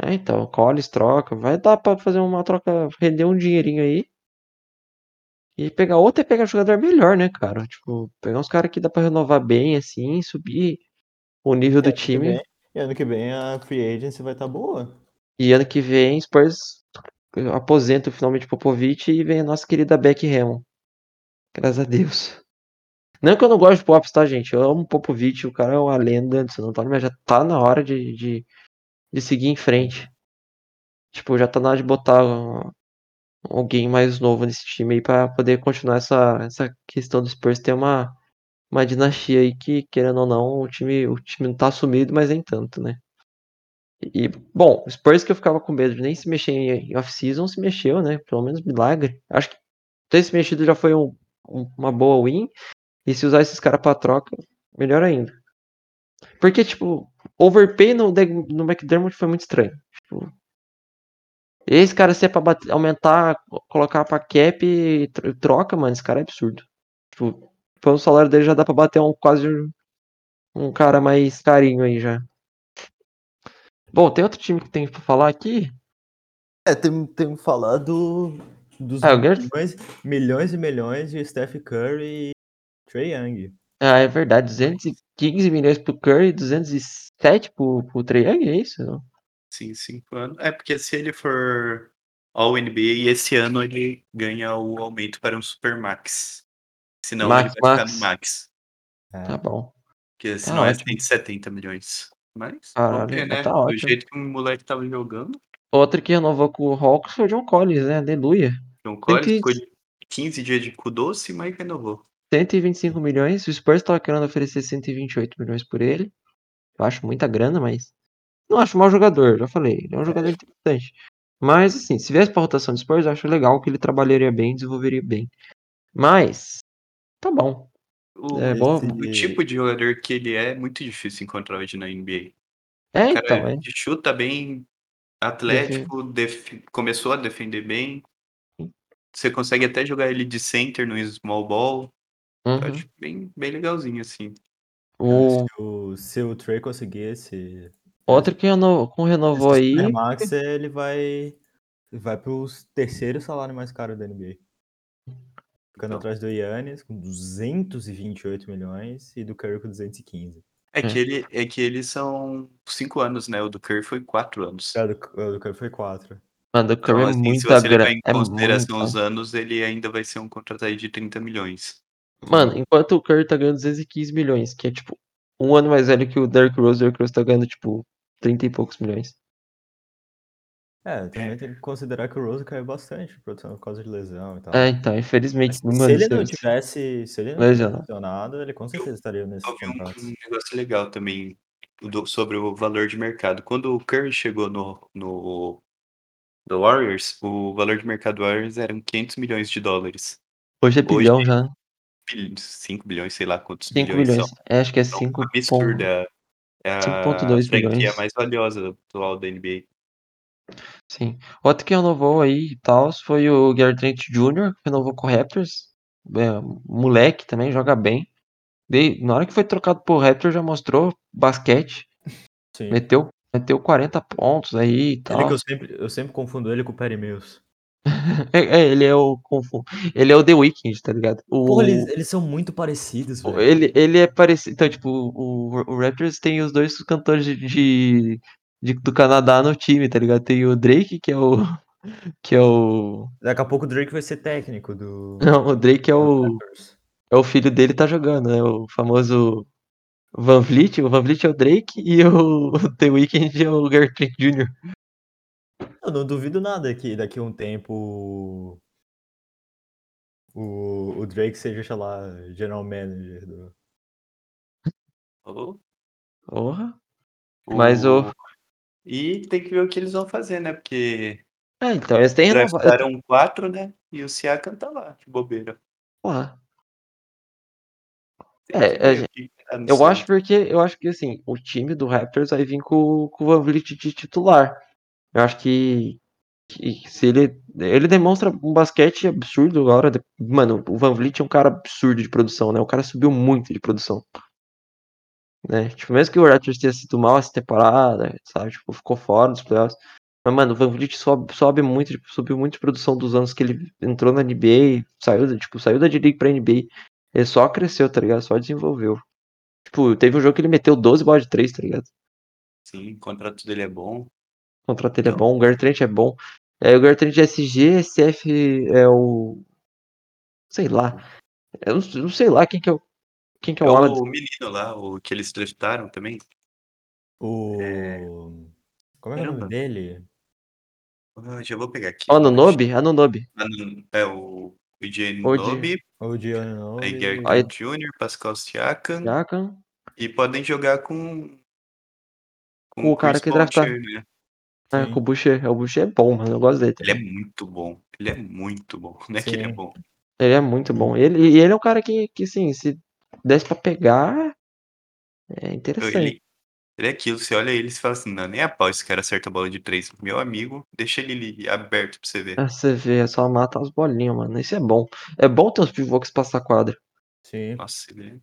A: É, então, Collins troca. Vai dar pra fazer uma troca, render um dinheirinho aí. E pegar outra é pegar jogador melhor, né, cara? Tipo, pegar uns caras que dá pra renovar bem, assim, subir o nível do
B: ano que
A: time.
B: vem- E ano que vem a free agency vai estar tá boa.
A: E ano que vem, Spurs aposenta finalmente Popovich e vem a nossa querida Beck Hammond. Graças a Deus. Não que eu não gosto de Pops, tá, gente? Eu amo Popovich, o cara é uma lenda do San Antonio, mas já tá na hora de, de, de seguir em frente. Tipo, já tá na hora de botar alguém mais novo nesse time aí pra poder continuar essa, essa questão do Spurs ter uma, uma dinastia aí que, querendo ou não, o time, o time não tá sumido, mas nem tanto, né? E, bom, Spurs que eu ficava com medo de nem se mexer em off-season, se mexeu, né? Pelo menos milagre. Acho que ter se mexido já foi um- uma boa win. E se usar esses caras pra troca, melhor ainda. Porque, tipo, overpay no, no McDermott foi muito estranho. Tipo, esse cara se é pra bater- aumentar, colocar pra cap e tro- troca, mano, esse cara é absurdo. Tipo, pelo salário dele já dá pra bater um quase um, um cara mais carinho aí já. Bom, tem outro time que tem pra falar aqui?
B: É, tem, tem que falar do, dos
A: Ah,
B: milhões, milhões e milhões de Steph Curry e Trey Young.
A: Ah, é verdade, 215 milhões pro Curry, 207 pro, pro Trae Young, é isso?
C: Sim, cinco anos. É porque se ele for All NBA, esse ano ele ganha o aumento para um Supermax. Senão
A: Max,
C: ele vai ficar
A: Max.
C: no Max.
B: É.
A: Tá bom.
C: Porque senão é
A: ótimo.
C: 170 milhões. Mas,
A: Caralho,
C: vamos ver,
A: mas
C: né?
A: tá
C: Do
A: ótimo.
C: jeito que o moleque tava jogando,
A: Outro que renovou com o Hawks foi o John Collins, né? Aleluia.
C: John Collins ficou de 15 dias de cu doce, mas renovou.
A: 125 milhões. O Spurs tava querendo oferecer 128 milhões por ele. Eu acho muita grana, mas. Não acho mau jogador, já falei. Ele é um jogador interessante. Mas, assim, se viesse pra rotação de Spurs, eu acho legal que ele trabalharia bem, desenvolveria bem. Mas. Tá bom.
C: O,
A: É bom.
C: O tipo de jogador que ele é, é muito difícil encontrar hoje na NBA.
A: É,
C: O cara
A: então, é.
C: chuta bem, atlético, def- começou a defender bem. Você consegue até jogar ele de center no small ball. Eu
A: Uhum.
C: acho bem, bem legalzinho, assim.
A: O
B: Se, o, se o Trey conseguir esse,
A: outro que reno... com renovou
B: esse
A: aí.
B: Supermax, ele vai, vai pro terceiro salário mais caro da NBA. Ficando
C: Então.
B: atrás do Yannis com 228 milhões e do Curry com 215.
C: É,
A: É.
C: Que ele, é que eles são cinco anos, né? O do Curry foi quatro anos.
B: Ah, do, o do Curry foi 4.
A: Mano, o Curry
C: Então,
A: é
C: assim, se
A: muita grana.
C: em
A: É
C: consideração
A: muita.
C: os anos, ele ainda vai ser um contrato aí de 30 milhões.
A: Mano, enquanto o Curry tá ganhando 215 milhões, que é tipo um ano mais velho que o Derrick Rose, o Derrick Rose tá ganhando tipo 30 e poucos milhões.
B: É, também tem que considerar que o Rose caiu bastante por por causa de lesão e tal.
A: É, então, infelizmente,
B: Mas
A: mano,
B: se ele não tivesse, se ele não
A: Lesionado.
B: tivesse lesionado, ele com certeza estaria nesse
C: Eu vi um,
B: contrato.
C: um negócio legal também do- sobre o valor de mercado. Quando o Curry chegou no, no do Warriors, o valor de mercado do Warriors eram 500 milhões de dólares.
A: hoje é
C: hoje-
A: bilhão já.
C: 5 bilhões, sei lá quantos
A: 5
C: bilhões são.
A: É, acho que é
C: Então,
A: 5
C: absurda. É a
A: 5,2
C: franquia
A: bilhões.
C: mais valiosa atual da NBA.
A: Sim. Outro que renovou aí e tal foi o Gary Trent Jr., que renovou com o Raptors. É, moleque também, joga bem. De, na hora que foi trocado por Raptors já mostrou basquete.
B: Sim.
A: Meteu, meteu 40 pontos aí e
B: Ele
A: tal.
B: que eu sempre, eu sempre confundo ele com o Perry Mills.
A: É, é, ele é o ele é o The Weeknd, tá ligado? O,
B: Porra, eles, eles são muito parecidos, velho.
A: ele, ele é parecido. Então, tipo, o, o Raptors tem os dois cantores de, de- de- do Canadá no time, tá ligado? Tem o Drake, que é o. Que é o.
B: Daqui a pouco o Drake vai ser técnico do.
A: Não, o Drake é o. É o filho dele tá jogando, né? O famoso Van Vliet. O Van Vliet é o Drake e o The Weeknd é o Gary Trent Jr.
B: Eu não duvido nada que daqui a um tempo o, o Drake seja, sei lá, general manager do.
C: Oh,
A: Porra. Mas o.
C: E tem que ver o que eles vão fazer, né? Porque
A: É, então, eles têm renovado.
C: draftaram quatro, né? E o Siakam tá lá, de bobeira.
A: Porra.
C: Tem
A: É, Eu acho porque eu acho que assim, o time do Raptors vai vir com, com o Van Vliet de titular. Eu acho que, que se ele ele demonstra um basquete absurdo agora, mano, o Van Vliet é um cara absurdo de produção, né? O cara subiu muito de produção. Né? Tipo, mesmo que o Raptors tenha sido mal essa temporada, sabe? Tipo, ficou fora dos playoffs. Mas, mano, o Van Vliet sobe, sobe muito, tipo, subiu muito de produção dos anos que ele entrou na NBA, saiu, da- tipo, saiu da D-League pra NBA. Ele só cresceu, tá ligado? Só desenvolveu. Tipo, teve um jogo que ele meteu 12 bolas de 3, tá ligado?
C: Sim, o contrato dele é bom.
A: O contrato dele é bom, o Gary Trent é bom. É, o Gary Trent é SG, SF é o. Sei lá. Eu não, eu não sei lá quem que é o. Quem que é
C: É
A: o ala.
C: o menino lá, o que eles draftaram também.
B: O. Como é, que é o
C: Caramba.
B: nome dele?
C: Ah, já vou pegar aqui.
A: Anunobi? Anunobi.
C: Anan- É o EJ
A: O de-
C: Nobi,
B: O Gianno.
C: aí Gary
A: Aí-
C: Trent Jr., Pascal Siakam.
A: Siakam.
C: E podem jogar com.
A: Com o cara
C: Chris
A: que draftaram.
C: Boucher, né?
A: É,
B: Sim.
A: com o Boucher. O Boucher é bom, mano. Eu gosto dele.
C: Ele é muito bom. Ele é muito bom. Não é que ele é
B: Sim.
C: bom.
A: Ele é muito bom. Ele, e ele é um cara que, que assim, se desse pra pegar. É interessante.
C: Ele, ele é aquilo, você olha ele e fala assim, não, nem a pau esse cara acerta a bola de três. Meu amigo, deixa ele ali aberto pra você ver.
A: Ah, Você vê, é só mata as bolinhas, mano. Isso é bom. É bom ter uns pivôs que passam a quadra.
B: Sim.
C: Nossa, ele,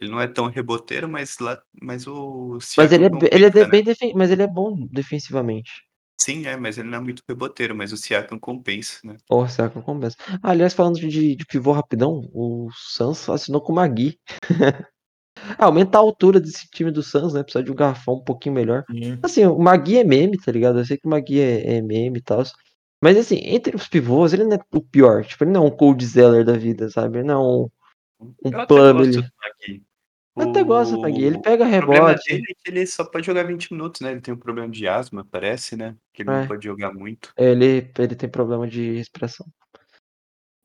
C: ele não é tão reboteiro, mas lá. Mas o
A: Mas
C: Siakam
A: ele é, ele é de-
C: compensa, né?
A: bem defen mas ele é bom defensivamente.
C: Sim, é, mas ele não é muito reboteiro, mas o Siakam compensa, né?
A: Será que não compensa? Ah, aliás, falando de, de pivô rapidão, o Suns assinou com o Magui. ah, aumenta a altura desse time do Suns, né? Precisa de um garrafão um pouquinho melhor.
B: Sim.
A: Assim, o Magui é meme, tá ligado? Eu sei que o Magui é, é meme e tal. Mas assim, entre os pivôs, ele não é o pior. Tipo, ele não é um Cold Zeller da vida, sabe? Ele não é um. Um plano, ele-. Eu até gosto do Magui. Ele pega
C: O problema
A: rebote.
C: dele é que ele só pode jogar 20 minutos, né? Ele tem um problema de asma, parece, né? Que ele
A: É.
C: não pode jogar muito.
A: Ele, ele tem problema de respiração.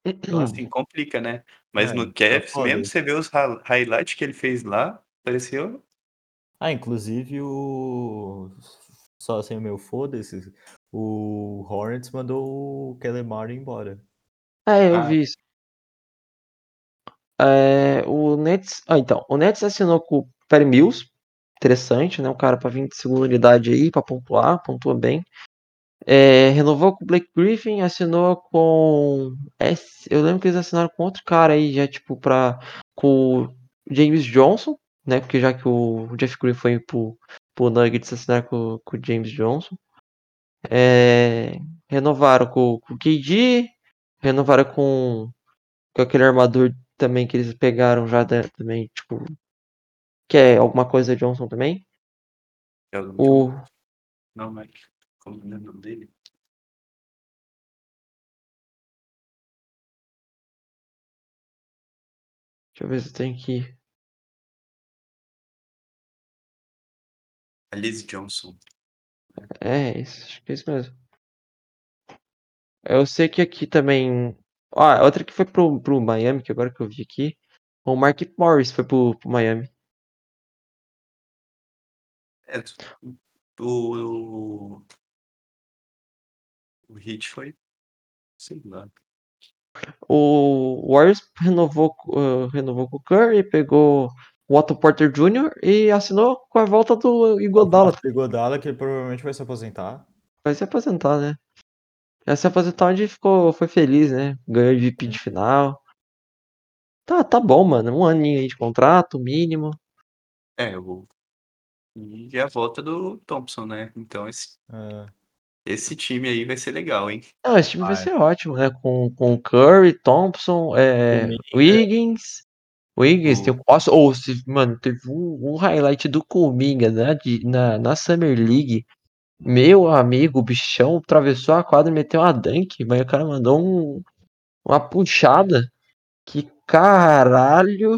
C: Então, assim, complica, né? Mas
B: É,
C: no Cavs,
B: foda
C: mesmo você vê os hi- highlights que ele fez lá, pareceu.
B: Ah, inclusive o. Só assim o meu foda-se. O Hornets mandou o Kellemar embora.
A: É, eu
C: Ah.
A: vi isso. É, o Nets. Ah, então. O Nets assinou com o Perry Mills. Interessante, né? Um cara pra vir de segunda unidade aí, pra pontuar, pontua bem. É, renovou com o Blake Griffin, assinou com. Eu lembro que eles assinaram com outro cara aí, já, tipo, pra. Com o James Johnson, né? Porque já que o Jeff Green foi pro, pro Nuggets assinar com, com o James Johnson. É, renovaram com, com o KD, renovaram com, com aquele armador também que eles pegaram já da- também, tipo. Que é alguma coisa Johnson também.
C: É o
A: O.
C: Não, Mike. Como é o nome dele?
A: Deixa eu ver se tem aqui.
C: Alice Johnson.
A: É, isso, acho que é isso mesmo. Eu sei que aqui também. Ah, outra que foi pro, pro Miami, que agora que eu vi aqui. O Mark Morris foi pro, pro Miami.
C: É, o, o, o Hit foi. Sei lá.
A: O Warriors renovou, ah, renovou com o Curry, pegou o Otto Porter Jr. e assinou com a volta do Iguodala.
B: O Godala, que ele provavelmente vai se aposentar.
A: vai se aposentar, né? Vai se aposentar onde ficou, foi feliz, né? Ganhou MVP de final. Tá, tá bom, mano. Um aninho aí de contrato, mínimo.
C: É, o... E a volta do Thompson, né? Então esse,
B: É.
C: esse time aí vai ser legal, hein?
A: Não, esse time vai
B: Vai.
A: ser ótimo, né? Com, com Curry, Thompson, é. Wiggins. Wiggins,
C: O-
A: tem o. Ou se, mano, teve um, um highlight do Kuminga né, de, na, na Summer League. Meu amigo, o bichão atravessou a quadra e meteu uma dunk, mas o cara mandou um, uma puxada. Que caralho.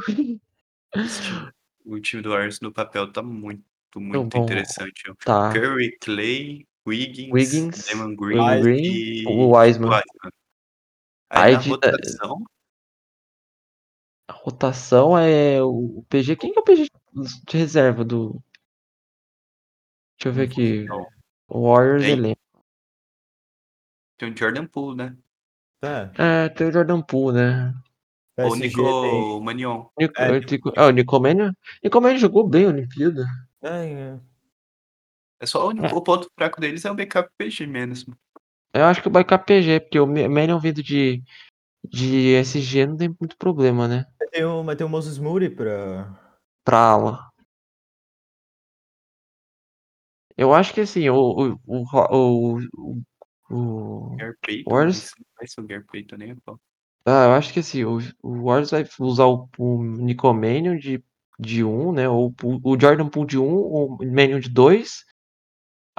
C: O time do Warriors no papel tá muito, muito
A: bom.
C: interessante.
A: Tá.
C: Curry, Clay, Wiggins,
A: Wiggins,
C: Damon
A: Green,
C: Green,
A: Green
C: e
A: o Wiseman.
C: Aí na
A: Aí de-
C: rotação,
A: A rotação é o PG. Quem que é o PG de reserva do. Deixa eu ver aqui.
C: não,
A: O Warriors
C: Tem.
A: elenco.
C: tem o Jordan Poole, né?
B: É.
A: É, tem o Jordan Poole, né?
C: Ou o
B: tem-
C: Nico Manion.
A: Nico,
B: É,
A: digo- ah, o Nicomênio. Nicomênio jogou bem a Olimpíada.
B: É, é.
C: É só o, único-
A: É.
C: o ponto fraco deles é o backup PG mesmo.
A: Eu acho que com a PG, porque o Manion vindo de, de SG não tem muito problema, né?
B: O, vai ter o Moses Moody pra.
A: Pra ala. Eu acho que assim, o. O. O. o, o,
C: mas não vai ser o Gary Payton nem pau.
A: Ah, eu acho que assim, o, o Warriors vai usar o, o Nicomanion de, de 1, né? Ou o, o Jordan Poole de 1, o Manion de 2.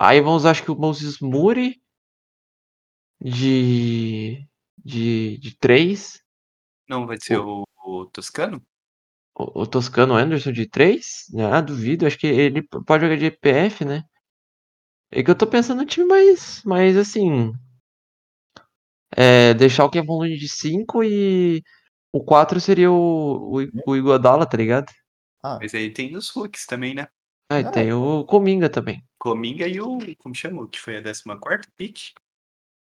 A: Aí usar, acho que o Moses Moody de. de, de 3.
C: Não, vai ser o, o Toscano?
A: O, o Toscano Anderson de 3. Ah, duvido. Acho que ele pode jogar de EPF, né? É que eu tô pensando no time mais. mais assim. É, deixar o Kevin Looney de 5 e. O 4 seria o, o, o Iguodala, tá ligado?
B: Ah,
C: Mas aí tem os hooks também, né?
A: Ah, e
B: Ah,
A: tem o Cominga também.
C: Cominga e o. Como chama? Que foi a 14 pick?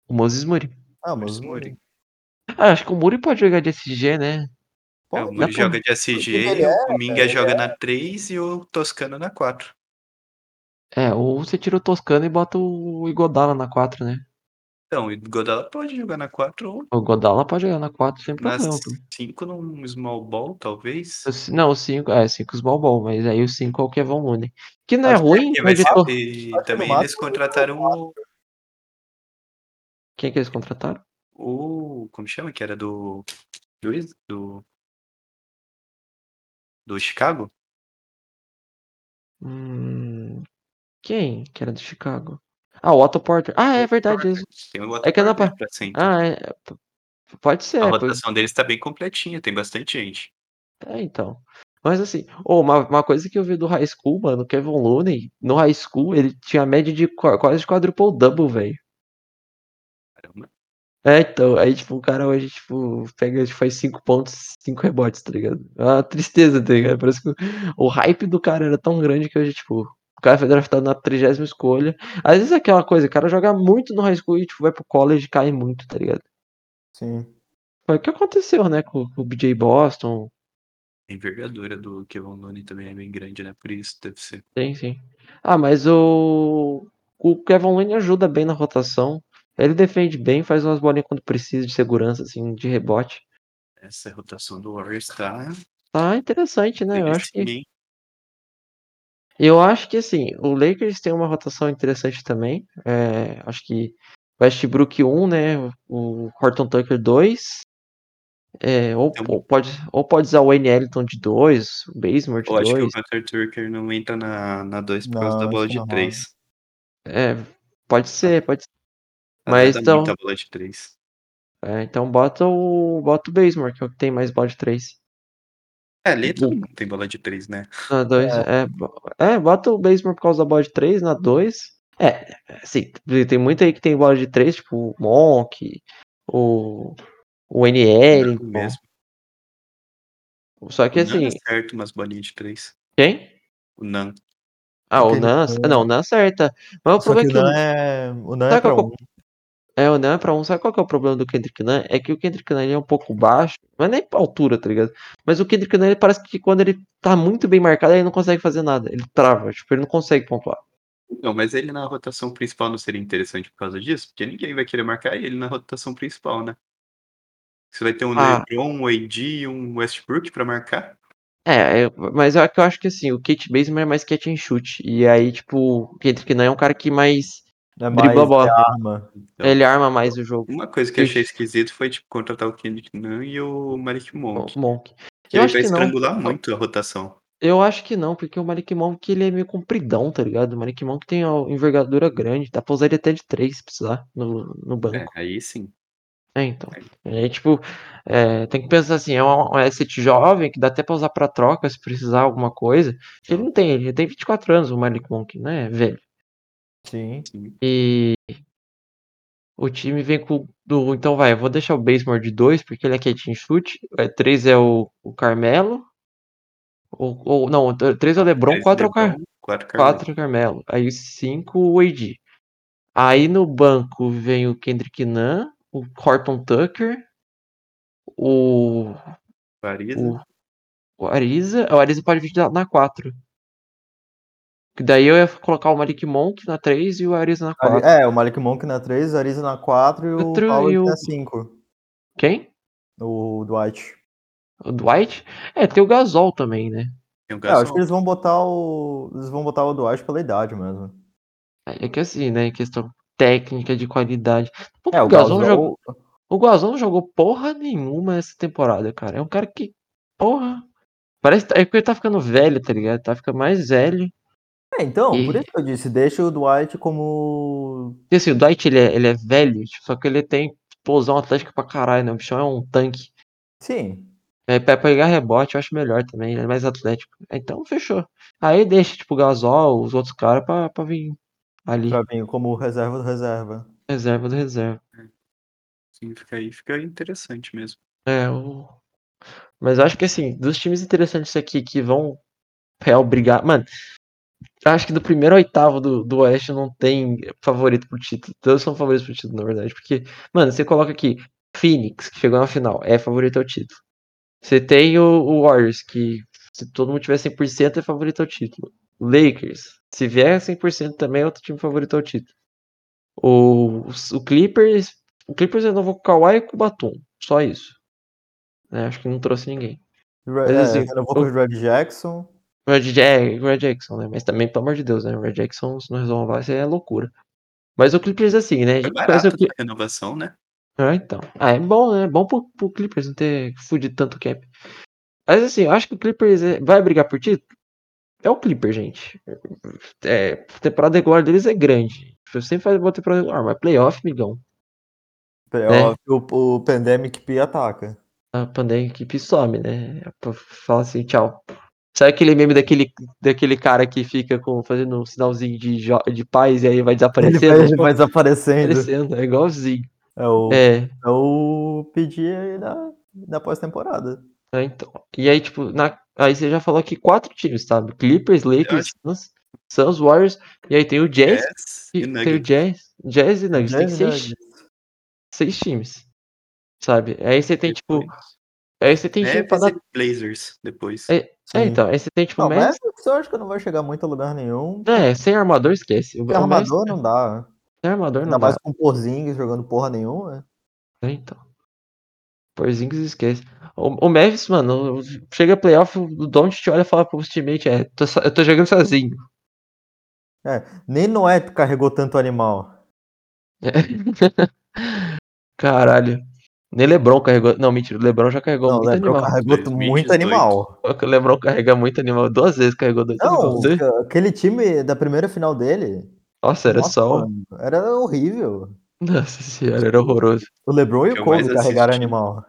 A: O Moses Muri.
B: ah
C: Moses
B: mas
C: Moody.
A: Ah, acho que o Muri pode jogar de SG, né?
C: É, o Muri joga de SG,
B: ele é,
C: o Cominga
B: ele
C: joga
B: é.
C: na 3 e o Toscano na 4.
A: É, ou você tira o Toscano e bota o Igodala na 4, né?
C: Então, o Godala pode jogar na 4 ou
A: O Godala pode jogar na 4 sem
C: na
A: problema.
C: 5 num small ball, talvez.
A: O Não, o 5, é, 5 small ball, mas aí o 5 é o Kevon Looney. Que não é
B: Acho que
A: ruim,
C: vai ser,
A: editor.
C: e
B: que
C: também eles contrataram o,
A: Quem que eles contrataram?
C: o. Como chama? Que era do. Do. Do, do Chicago?
A: Hum, quem que era do Chicago? Ah, o Otto Porter. Ah, é verdade.
C: Tem o Otto
A: É que não
C: Porter
A: pa-
C: pra center.
A: Ah, é. Pode ser.
C: A
A: pois-
C: rotação deles tá bem completinha, tem bastante gente.
A: É, então. Mas assim, ô, uma, uma coisa que eu vi do High School, mano, Kevin Looney, no High School, ele tinha média de qua- quase quadruple double, velho.
C: Caramba.
A: É, então, aí, tipo, o cara hoje, tipo, pega, tipo, faz 5 pontos, 5 rebotes, tá ligado? É uma tristeza, tá ligado? Parece que o, o hype do cara era tão grande que hoje, tipo, o cara foi draftado na 30 escolha. Às vezes é aquela coisa, o cara joga muito no High School e, tipo, vai pro college e cai muito, tá ligado?
B: Sim.
A: Foi o que aconteceu, né, com, com o BJ Boston,
C: A envergadura do Kevin Looney também é bem grande, né? Por isso deve ser.
A: Sim, sim. Ah, mas o. O Kevin Looney ajuda bem na rotação. Ele defende bem, faz umas bolinhas quando precisa de segurança, assim, de rebote.
C: Essa rotação do Warriors tá.
A: Tá interessante, né? Eu acho que. Eu acho que assim, o Lakers tem uma rotação interessante também. É, acho que Westbrook 1, né? O Horton Tucker 2. É, ou,
C: Então-
A: ou pode, ou pode usar o Wayne Ellington de 2, o Bazemore de
C: Eu acho que o
A: 2.
C: Hunter Turker não entra na 2 na dois por
B: Não,
C: causa da bola de
B: não
C: 3.
A: É, pode ser, pode ser.
C: Mas
A: então-
C: bola de 3.
A: É, então bota o. Bota o Bazemore, que é o que tem mais bola de 3.
C: É, ali todo mundo tem bola de 3, né?
A: Na 2, é. bo- É, bota o Bazemore por causa da bola de 3, na 2. É, assim, tem muito aí que tem bola de 3, tipo o Monk, o. O NL.
C: mesmo.
A: Só que
C: o Nan
A: assim.
C: acerta umas bolinhas de 3.
A: Quem?
C: O Nan.
A: Ah, o Nan. Não, o Nan acerta. Mas o problema
B: o
A: é que.
B: Nan
A: o-
B: é. O Nan é pra
A: qual
B: um.
A: É, o Nan é pra um. Sabe qual que é o problema do Kendrick Nunn? É que o Kendrick Nunn ele é um pouco baixo, mas nem pra altura, tá ligado? Mas o Kendrick Nunn ele parece que quando ele tá muito bem marcado, ele não consegue fazer nada. Ele trava, tipo, ele não consegue pontuar.
C: Não, mas ele na rotação principal não seria interessante por causa disso? Porque ninguém vai querer marcar ele na rotação principal, né? Você vai ter um
A: Ah.
C: LeBron, um AD e um Westbrook pra marcar?
A: É, eu- mas eu, eu acho que assim, o Kate Bazemore é mais catch and shoot. E aí, tipo, o Kendrick Nunn é um cara que mais.
B: É
A: Dribla a bola.
B: é arma.
C: Então,
A: ele arma mais o jogo.
C: Uma coisa que eu achei esquisito foi, tipo, contratar o Kendrick Nunn e o Malik Monk.
A: Monk.
C: Que
A: Eu
C: ele
A: acho
C: vai
A: que não.
C: estrangular muito a rotação.
A: Eu acho que não, porque o Malik Monk ele é meio compridão, tá ligado? O Malik Monk tem a envergadura grande, dá pra usar ele até de três se precisar no, no
C: É,
A: banco.
C: aí sim.
A: É, então. É, tipo, é, tem que pensar assim, é um, um asset jovem que dá até pra usar pra troca se precisar alguma coisa. Ele não tem, ele tem 24 anos, o Malik Monk, né? Velho.
B: Sim.
A: E o time vem com. Do, então vai, eu vou deixar o Basemore de 2, porque ele é and shoot. 3 é o, o Carmelo. Ou, ou, não, 3 é o Lebron,
C: Três
A: 4 é o Car,
C: LeBron, quatro Carmelo.
A: 4 é o Carmelo. Aí 5 o AD. Aí no banco vem o Kendrick Nunn, o Horton Tucker, o,
C: Pariza.
A: o, o Ariza. O Ariza pode vir na 4. Que daí eu ia colocar o Malik Monk na 3 e o Ariza na
B: Ali-
A: 4.
B: É, o Malik Monk na 3, o Ariza na 4 e o
A: Outro e o-
B: na 5.
A: Quem?
B: O Dwight.
A: O Dwight? É, tem o Gasol também, né?
C: Tem o
B: É, eu acho
C: Gasol.
B: que eles vão botar o. Eles vão botar o Dwight pela idade mesmo.
A: É que assim, né? Questão técnica de qualidade. Pô,
B: É,
A: o
B: o
A: Gasol
B: Gasol.
A: jogou. O Gasol não jogou porra nenhuma essa temporada, cara. É um cara que. Porra. Parece é porque ele tá ficando velho, tá ligado? Tá ficando mais velho.
B: É, então,
A: E-
B: por isso que eu disse, deixa o Dwight como.
A: Assim, o Dwight ele é, ele é velho, tipo, só que ele tem explosão atlética pra caralho, né? O bichão é um tanque.
B: Sim.
A: É, pra pegar rebote eu acho melhor também, ele é mais atlético. Então fechou. Aí deixa, tipo, o Gasol, os outros caras pra, pra vir ali.
B: Pra vir como reserva do reserva.
A: Reserva do reserva.
C: Sim, fica aí, fica interessante mesmo.
A: É, o... Mas eu acho que assim, dos times interessantes aqui que vão real brigar. Mano, acho que do primeiro ao oitavo do, do Oeste não tem favorito pro título. Todos são favoritos pro título, na verdade. Porque, mano, você coloca aqui Phoenix, que chegou na final, é favorito ao título. Você tem o, o Warriors, que se todo mundo tiver 100% é favorito ao título. Lakers, se vier 100% também é outro time favorito ao título. O, o Clippers, o Clippers renovou com o Kawhi e com o Batum, só isso. É, acho que não trouxe ninguém. Mas, assim,
B: é, renovou com o Red Jackson.
A: O Red, Jack, o Red Jackson, né? Mas também, pelo amor de Deus, né? O Red Jackson, se não resolver, isso é loucura. Mas o Clippers, assim, né? A
C: Foi
A: gente
C: barato
A: conhece o
C: renovação, né?
A: Ah, então. Ah, é bom, né? É bom pro, pro Clippers não ter fudido tanto cap. Mas assim, eu acho que o Clippers é- vai brigar por título. É o Clippers, gente. É, a temporada regular deles é grande. Eu sempre faz boa temporada regular, mas playoff, migão.
B: Playoff, o, o Pandemic P ataca.
A: A pandemia equipe some, né? Fala assim, tchau. Sabe aquele meme daquele, daquele cara que fica com, fazendo um sinalzinho de, de paz e aí vai
B: Ele
A: desaparecendo?
B: vai, ele vai desaparecendo.
A: Desaparecendo, é igualzinho.
B: É o,
A: É,
B: é o pedir aí da, da pós-temporada.
A: é, então. E aí, tipo, na, aí você já falou aqui quatro times, sabe? Clippers, Lakers, Suns, Suns, Warriors, e aí tem o Jazz,
C: Jazz
A: e tem o. Jazz, Jazz e Nuggets, tem
B: Jazz e
A: seis,
B: Nuggets.
A: seis times, sabe? Aí você tem, tipo, aí você tem dar...
C: e Blazers depois.
A: É, é, então, aí você tem, tipo,
B: Não,
A: o
B: mas
A: Mavs,
B: eu acho que não vai chegar muito a lugar nenhum.
A: é, sem armador, esquece.
B: Porque
A: o Mavs-
B: armador não dá.
A: sem armador não
B: Ainda
A: dá.
B: mais com o Porzingis jogando porra nenhuma.
A: É, então. Porzingis esquece. O, o Mavis, mano, chega playoff, o Don't olha e fala pros teammates, é, tô, eu tô jogando sozinho.
B: Nem Noé carregou tanto animal.
A: Caralho. Nem Lebron carregou. Não, mentira, o Lebron já carregou
B: Não, o
A: muito
B: Lebron
A: animal.
B: carregou
C: 2018.
B: muito animal.
A: O Lebron carrega muito animal. Duas vezes carregou dois
B: Não,
A: animal. Dois-
B: aquele time da primeira final dele.
A: Nossa, era
B: nossa,
A: só.
B: mano, Era horrível.
A: Nossa senhora, era horroroso.
B: O Lebron e o Kobe carregaram
C: assisti.
B: animal.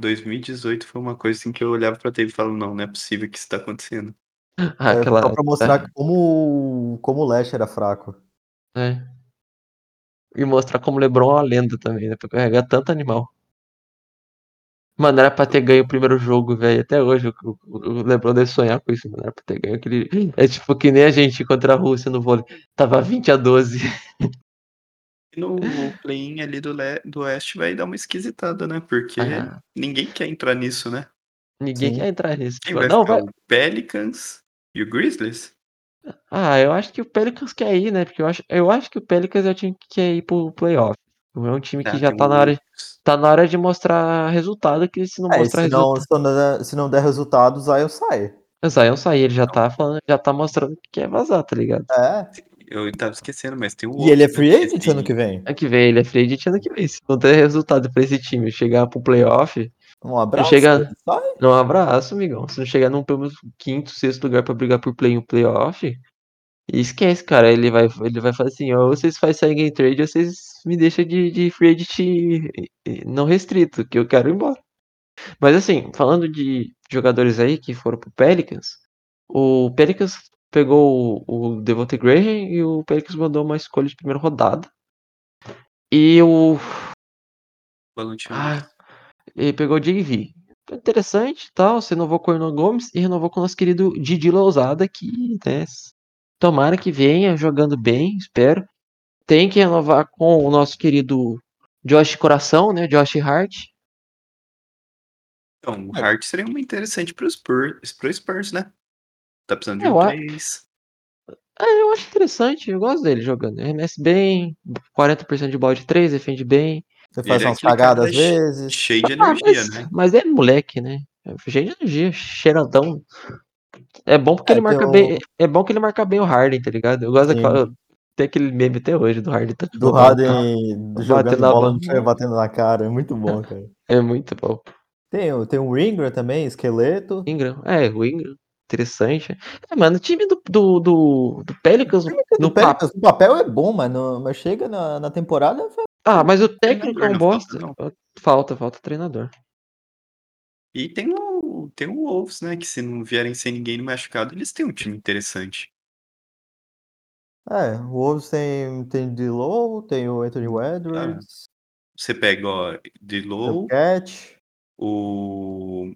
C: 2018 foi uma coisa assim que eu olhava pra TV e falava, não, não é possível que isso tá acontecendo.
A: Ah,
B: É,
A: aquela.
B: Só pra mostrar como, como o Lash era fraco.
A: É. E mostrar como o Lebron é uma lenda também, né? Pra carregar tanto animal. Mano, era pra ter ganho o primeiro jogo, velho. Até hoje o, Lebron deve sonhar com isso, mano. Era pra ter ganho aquele. É tipo que nem a gente contra a Rússia no vôlei. Tava 20 a 12.
C: E no play-in ali do, le... do Oeste vai dar uma esquisitada, né? Porque
A: Ah,
C: ninguém quer entrar nisso, né?
A: ninguém
B: Sim.
A: quer entrar nisso.
C: Quem vai
A: não,
C: ficar?
A: vai.
C: O Pelicans e o Grizzlies?
A: Ah, eu acho que o Pelicans quer ir, né? Porque eu acho, eu acho que o Pelicans é o time que quer ir pro playoff. É um time que
C: Tá,
A: já tá na hora,
C: Wolves.
A: tá na hora de mostrar resultado, que se não
B: É,
A: mostrar
B: se não,
A: resultado.
B: se, não der, se não der resultado, o Zion sai.
A: O Zion sair, ele já tá falando, já tá mostrando que quer vazar, tá ligado?
B: É.
C: Eu tava esquecendo, mas tem o
B: E ele é free agent ano que vem.
A: Ano que vem, ele é free agent ano que vem. Se não der resultado pra esse time chegar pro playoff,
B: Um abraço.
A: chega-
B: sai.
A: não abraço, amigão. Se não chegar num pelo menos quinto, sexto lugar pra brigar por play em playoff, esquece, cara. Ele vai, ele vai falar assim, ó, ou vocês fazem sign and trade, ou vocês me deixam de, de free agent e- e não restrito, que eu quero ir embora. Mas assim, falando de jogadores aí que foram pro Pelicans, o Pelicans pegou o, o Devontae Graham e o Pelicans mandou uma escolha de primeira rodada. E o
C: Valanciunas.
A: Ah, ele pegou o JV. Interessante e tal. Você renovou com o Hernan Gomes e renovou com o nosso querido Didi Lousada, que né, tomara que venha jogando bem, espero. Tem que renovar com o nosso querido Josh Coração, né? Josh Hart.
C: Então, o
B: É.
C: Hart seria uma interessante pro Spurs, pro Spurs, né? Tá precisando de
A: Eu
C: um
A: a-
C: 3.
A: É, eu acho interessante, eu gosto dele jogando. Arremessa bem, 40% de bola de 3, defende bem.
B: Você
C: Ele
B: faz
C: é
B: umas cagadas às vezes.
C: Cheio de
A: Ah,
C: energia,
A: mas,
C: né?
A: mas é moleque, né? Cheio de energia, cheiradão. É bom porque
B: É,
A: ele marca
B: tem o-
A: bem. É bom que ele marca bem o Harden, tá ligado? Eu gosto daquela. Tem aquele meme até hoje do Harden. Tá
B: Do. Harden
A: Batendo
B: jogando
A: na
B: bola no batendo na cara. É muito bom, cara.
A: É muito bom.
B: Tem, o- tem o Ingram também, esqueleto.
A: Ingram. É, o Ingram. Interessante. É, mano, o time do, do, do, do Pelicans no,
B: No. Pelicans, o papel é bom, mas, no- mas chega na, na temporada.
A: Ah, mas o técnico é um
C: não
A: bosta.
C: falta,
A: Falta, falta treinador.
C: E tem o, tem o Wolves, né? Que se não vierem sem ninguém machucado, eles têm um time interessante.
B: É, o Wolves tem, tem D-Low, tem o Anthony Edwards,
C: Você pega, ó,
B: tem o
C: Dilow,
B: Cat.
C: o.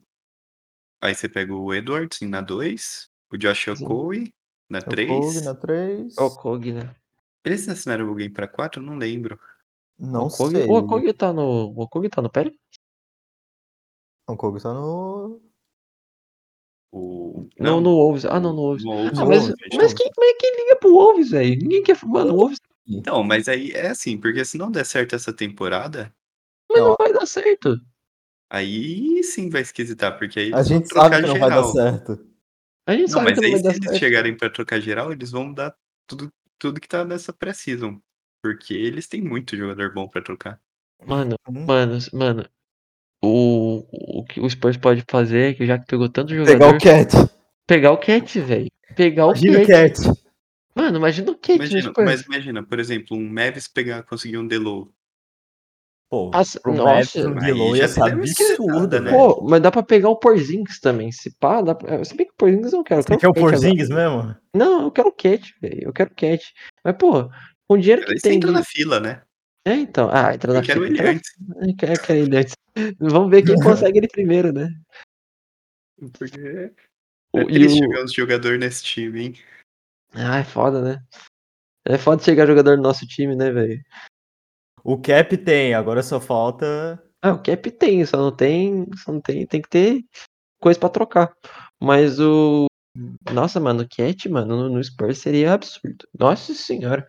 C: Aí você pega o Edwards na 2, o Josh. Okoye na
B: O
C: 3.
B: Kobe na 3.
A: O Kog, né?
C: Eles assinaram alguém pra 4? Não lembro.
B: Não
A: o Kog,
B: sei.
A: o Okog tá no. O Okog tá no Pelicans?
B: O Kobe tá no.
C: O...
A: Não, no Wolves. Ah, não, no Wolves.
C: No Wolves,
A: Ah,
B: no
A: mas,
B: Wolves,
A: mas quem, mas quem liga pro Wolves, velho? Ninguém quer. Mano, o Wolves
C: Então, mas aí é assim, porque se não der certo essa temporada,
A: mas não
B: Não.
A: vai dar certo.
C: aí sim vai esquisitar, porque aí
B: A
C: eles
B: gente sabe que não vai dar
C: geral.
B: certo.
A: A gente
C: Não,
A: sabe
C: mas
A: que não
C: aí
A: vai
C: se
A: dar
C: eles
A: certo.
C: chegarem pra trocar geral, eles vão dar tudo, tudo que tá nessa pré-season. Porque eles têm muito jogador bom pra trocar.
A: Mano,
B: Hum.
A: mano, mano. O, o que o Spurs pode fazer que já que pegou tanto
B: Pegar
A: jogador,
B: o Cat.
A: pegar o Cat, velho. Pegar o
B: Imagina o
A: Cat.
B: Cat.
A: Mano, imagina o Cat
C: Imagina,
A: Spurs.
C: mas imagina, por exemplo, um Mavis pegar, conseguir um Delow.
B: Pô,
A: Nossa,
B: pro
A: nossa.
B: Mavis, um
C: já
B: ia ser
C: esquentada, né?
A: Pô, mas dá pra pegar o Porzingis também. Se pá, dá pra... Se bem que o Porzingis eu não quero. Eu
B: Você
A: quero
B: quer o
A: agora.
B: Porzingis mesmo?
A: Não, eu quero o Cat, velho. Eu quero o Cat. Mas, pô, com o dinheiro que tem.
C: entram
A: de-
C: na fila, né?
A: É, então. Ah, entra na
C: Eu quero ele antes.
A: Eu quero, eu quero ele antes. Vamos ver quem consegue ele primeiro, né?
C: Porque
A: O-
C: é
A: e
C: triste
A: o-
C: ver uns jogadores nesse time, hein?
A: Ah, é foda, né? É foda chegar jogador no nosso time, né, velho?
B: O Cap tem, agora só falta.
A: Ah, o cap tem, só não tem. Só não tem. Tem que ter coisa pra trocar. Mas o. Nossa, mano, o Cat, mano, no, no Spurs seria absurdo. Nossa senhora.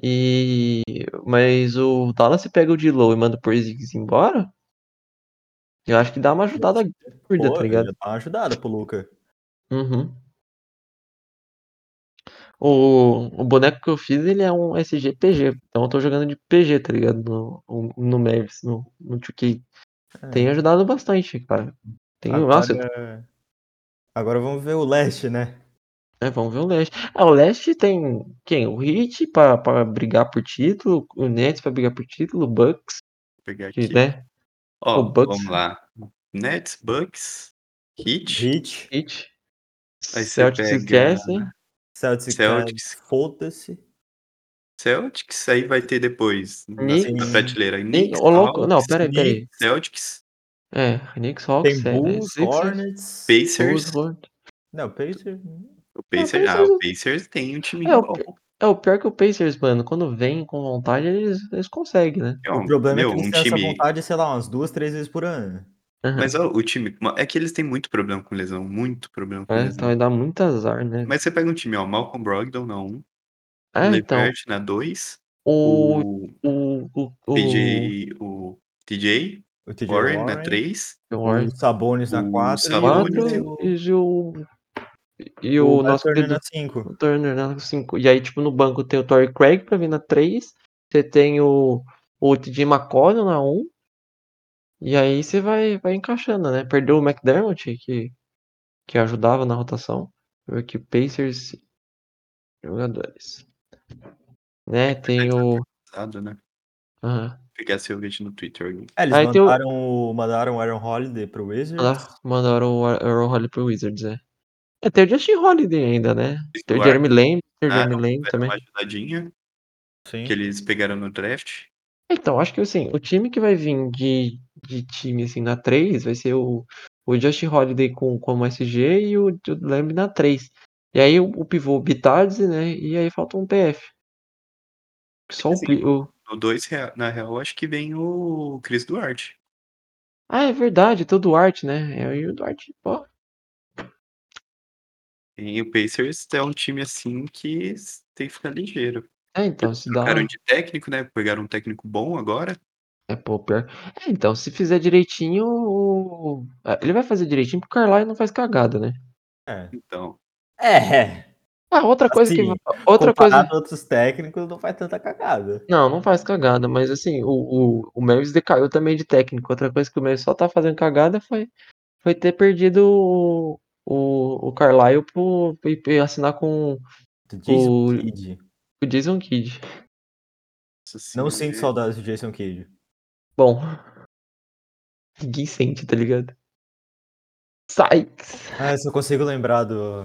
A: E. Mas o Dallas se pega o de low e manda o Porzingis embora. Eu acho que dá uma ajudada
B: Pô,
A: tá ligado?
B: dá uma ajudada pro Luca.
A: Uhum. O, o boneco que eu fiz, ele é um SG-PG. Então eu tô jogando de PG, tá ligado? No, no Mavis, no, no 2K. Tem ajudado bastante, cara. Tem,
B: agora,
A: nossa,
B: agora vamos ver o leste, né?
A: É, vamos ver o Leste. Ah, o Leste tem quem? O Heat pra, pra brigar por título, o Nets pra brigar por título, o Bucks,
C: Vou pegar
A: que,
C: aqui.
A: né?
C: Ó,
A: o Bucks.
C: vamos lá. Nets, Bucks, Heat.
B: Hit,
A: Heat.
C: Aí
A: Celtics
C: pega-
A: esquecem.
B: Celtics,
C: Celtics.
B: Foda-se.
C: Celtics, aí vai ter depois na
A: Knicks.
C: segunda prateleira.
A: Nem,
C: Knicks,
A: ô, louco. Não, peraí, peraí.
C: Celtics,
A: É, Knicks, Hawks,
B: Tem
A: é,
B: Bulls,
A: Sixers,
B: Hornets.
C: Pacers.
A: Bulls, Hornets.
B: Não, Pacers.
C: O Pacers,
A: Pacers-
C: ah, o Pacers tem um time
A: É, o
C: bom.
A: É, o pior que o Pacers, mano, quando vem com vontade, eles, eles conseguem, né?
C: Ó,
B: O problema
C: meu,
B: é que eles
C: um
B: têm essa
C: time,
B: vontade, sei lá, umas duas, três vezes por ano.
A: Aham.
C: Mas ó, o time. É que eles têm muito problema com lesão. Muito problema com
A: É,
C: lesão.
A: então vai dar muito azar, né?
C: Mas você pega um time, ó, Malcolm Brogdon na 1,
A: É, então.
C: Levert na 2,
A: O.
C: o
A: O. O.
C: PJ, o TJ,
B: O TJ
C: Warren
B: Warren,
C: na 3,
A: o
B: Sabonis na
C: o
B: 4
C: Sabonis
B: e o,
A: e o.
B: O,
A: o,
B: o
A: nosso
B: Turner
A: querido
B: na 5.
A: o Turner na 5. E aí, tipo, no banco tem o Torrey Craig pra vir na 3. Você tem o. O TJ McConnell na 1. E aí você vai, vai encaixando, né? Perdeu o McDermott, que, que ajudava na rotação. Aqui, o Pacers. Jogadores. Né? Tem o.
C: pesado, né? Pegar seu vídeo no Twitter.
B: É, eles
A: Aí o-
B: mandaram, o... mandaram o Aaron Holiday pro Wizards.
A: Ah, mandaram o Aaron Holiday pro Wizards, é. É, tem o Justin Holiday ainda, né? Tem o Jeremy Lamb, tem o
C: ah,
A: Jeremy Lamb também.
C: uma ajudadinha
B: Sim.
C: que eles pegaram no draft.
A: Então, acho que assim, o time que vai vir de, de time assim na 3 vai ser o, o Justin Holiday com, como SG e o, o Lamb na 3. E aí o, o pivô Bitadze, né? E aí falta um PF. Só o,
C: Assim,
A: pi- o.
C: No 2, na real, acho que vem o Chris Duarte.
A: Ah, é verdade, tem o Duarte, né? É, E o Duarte, pô.
C: E o Pacers é um time assim que tem que ficar ligeiro.
A: É, então, se dá.
C: Trocaram de técnico, né? Pegaram um técnico bom agora.
A: É, pô, pior. É, então, se fizer direitinho, o- ah, ele vai fazer direitinho porque o Carlisle não faz cagada, né?
B: É.
C: Então,
B: É.
A: Ah, outra coisa que.
B: Assim,
A: Outra coisa.
B: Comparado a outros técnicos, não faz tanta cagada.
A: Não, não faz cagada, mas assim, o, o, o Mavis decaiu também de técnico. Outra coisa que o Mavis só tá fazendo cagada foi, foi ter perdido o, o, o Carlisle por, e- e assinar com
B: Do Jason
A: O-
B: Kidd.
A: o Jason Kidd.
B: Não sinto saudades do Jason Kidd.
A: Bom, ninguém sente, tá ligado? Sykes.
B: Ah, eu só consigo lembrar do.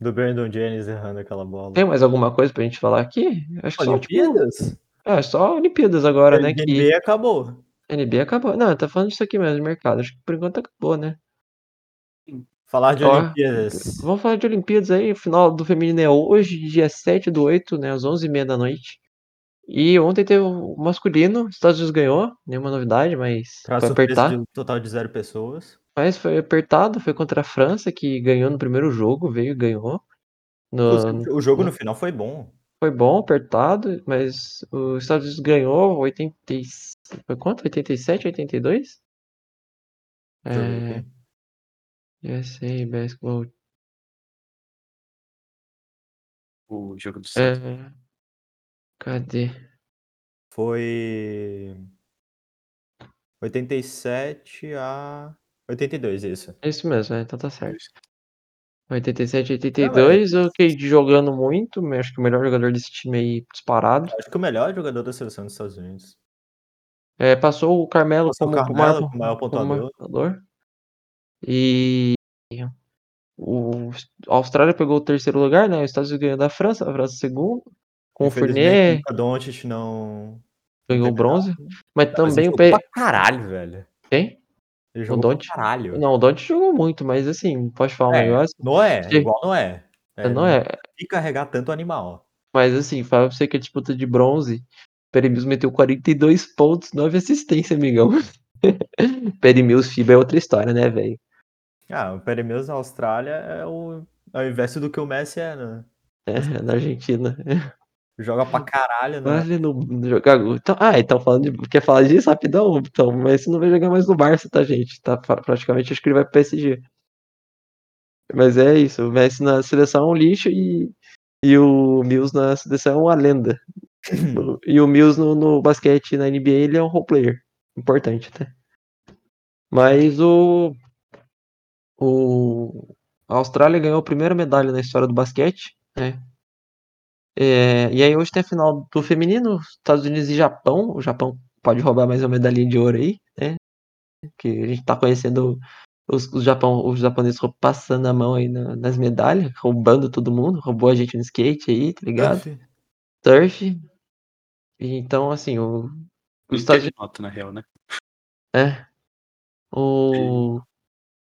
B: Do Brandon Jennings errando aquela bola.
A: Tem mais alguma coisa pra gente falar aqui? Acho que só, tipo,
B: Olimpíadas?
A: é, só Olimpíadas agora, né?
B: A
A: Que
B: NBA acabou.
A: NBA acabou. Não, tá falando disso aqui mesmo, mercado. Acho que por enquanto acabou, né?
B: Falar de
A: Ó,
B: Olimpíadas.
A: Vamos falar de Olimpíadas aí. O final do feminino é hoje, dia 7 do 8, né? Às 11h30 da noite. E ontem teve o masculino. Estados Unidos ganhou. Nenhuma novidade, mas
B: Pra
A: foi apertar.
B: de um total de zero pessoas.
A: Mas foi apertado. Foi contra a França, que ganhou no primeiro jogo. Veio e ganhou. No-
B: o jogo no final foi bom.
A: foi bom, apertado. Mas os Estados Unidos ganhou 80. e- Foi quanto? 87, 82?
B: Deixa eu ver
A: É. USA Basketball.
C: o jogo do Santos.
A: É, cadê?
B: Foi. 87 a 82, isso.
A: É isso mesmo, é, então tá certo. 87,
B: Não,
A: 82, o KD jogando muito, acho que o melhor jogador desse time aí disparado.
B: Acho que o melhor jogador da seleção dos Estados Unidos.
A: É, passou o Carmelo
B: Passou o
A: como,
B: Carmelo
A: maior,
B: maior pontuador.
A: E o a Austrália pegou o terceiro lugar, né? Os Estados Unidos ganhou da França, a França segundo. Com o Fournier
B: Luka Doncic não.
A: ganhou bronze. Mas
B: Mas
A: também
B: ele
A: o P...
B: pra caralho, velho.
A: Quem?
B: Ele
A: O
B: jogou pra
A: Doncic?
B: caralho.
A: Não, o Don't jogou muito, mas assim, pode falar um
B: É,
A: negócio?
B: não é, igual não é. É,
A: Não é,
B: E carregar tanto animal.
A: Mas assim, fala pra você que a disputa de bronze, Perry Mills meteu 42 pontos, 9 assistências, amigão. Perry Mills FIBA é outra história, né, velho?
B: Ah, o Perry Mills na Austrália é o, é o inverso do que o Messi é, né?
A: É, na Argentina.
B: Joga pra caralho, né?
A: Vale no, no jogar. Então, ah, então falando de, quer falar disso rapidão? Então, mas você não vai jogar mais no Barça, tá, gente? Tá pra- praticamente acho que ele vai pro PSG. Mas é isso, o Messi na seleção é um lixo e, e o Mills na seleção é uma lenda. E o Mills no, no basquete na NBA ele é um role player. Importante, né? Mas o. O. A Austrália ganhou a primeira medalha na história do basquete, né? É, e aí hoje tem a final do feminino, Estados Unidos e Japão. O Japão pode roubar mais uma medalhinha de ouro aí, né? Que a gente tá conhecendo os, os, Japão, os japoneses passando a mão aí na- nas medalhas, roubando todo mundo, roubou a gente no skate aí, tá ligado? Surf. E então, assim, o, os Estados
C: teve nota, na real, né?
A: É. O.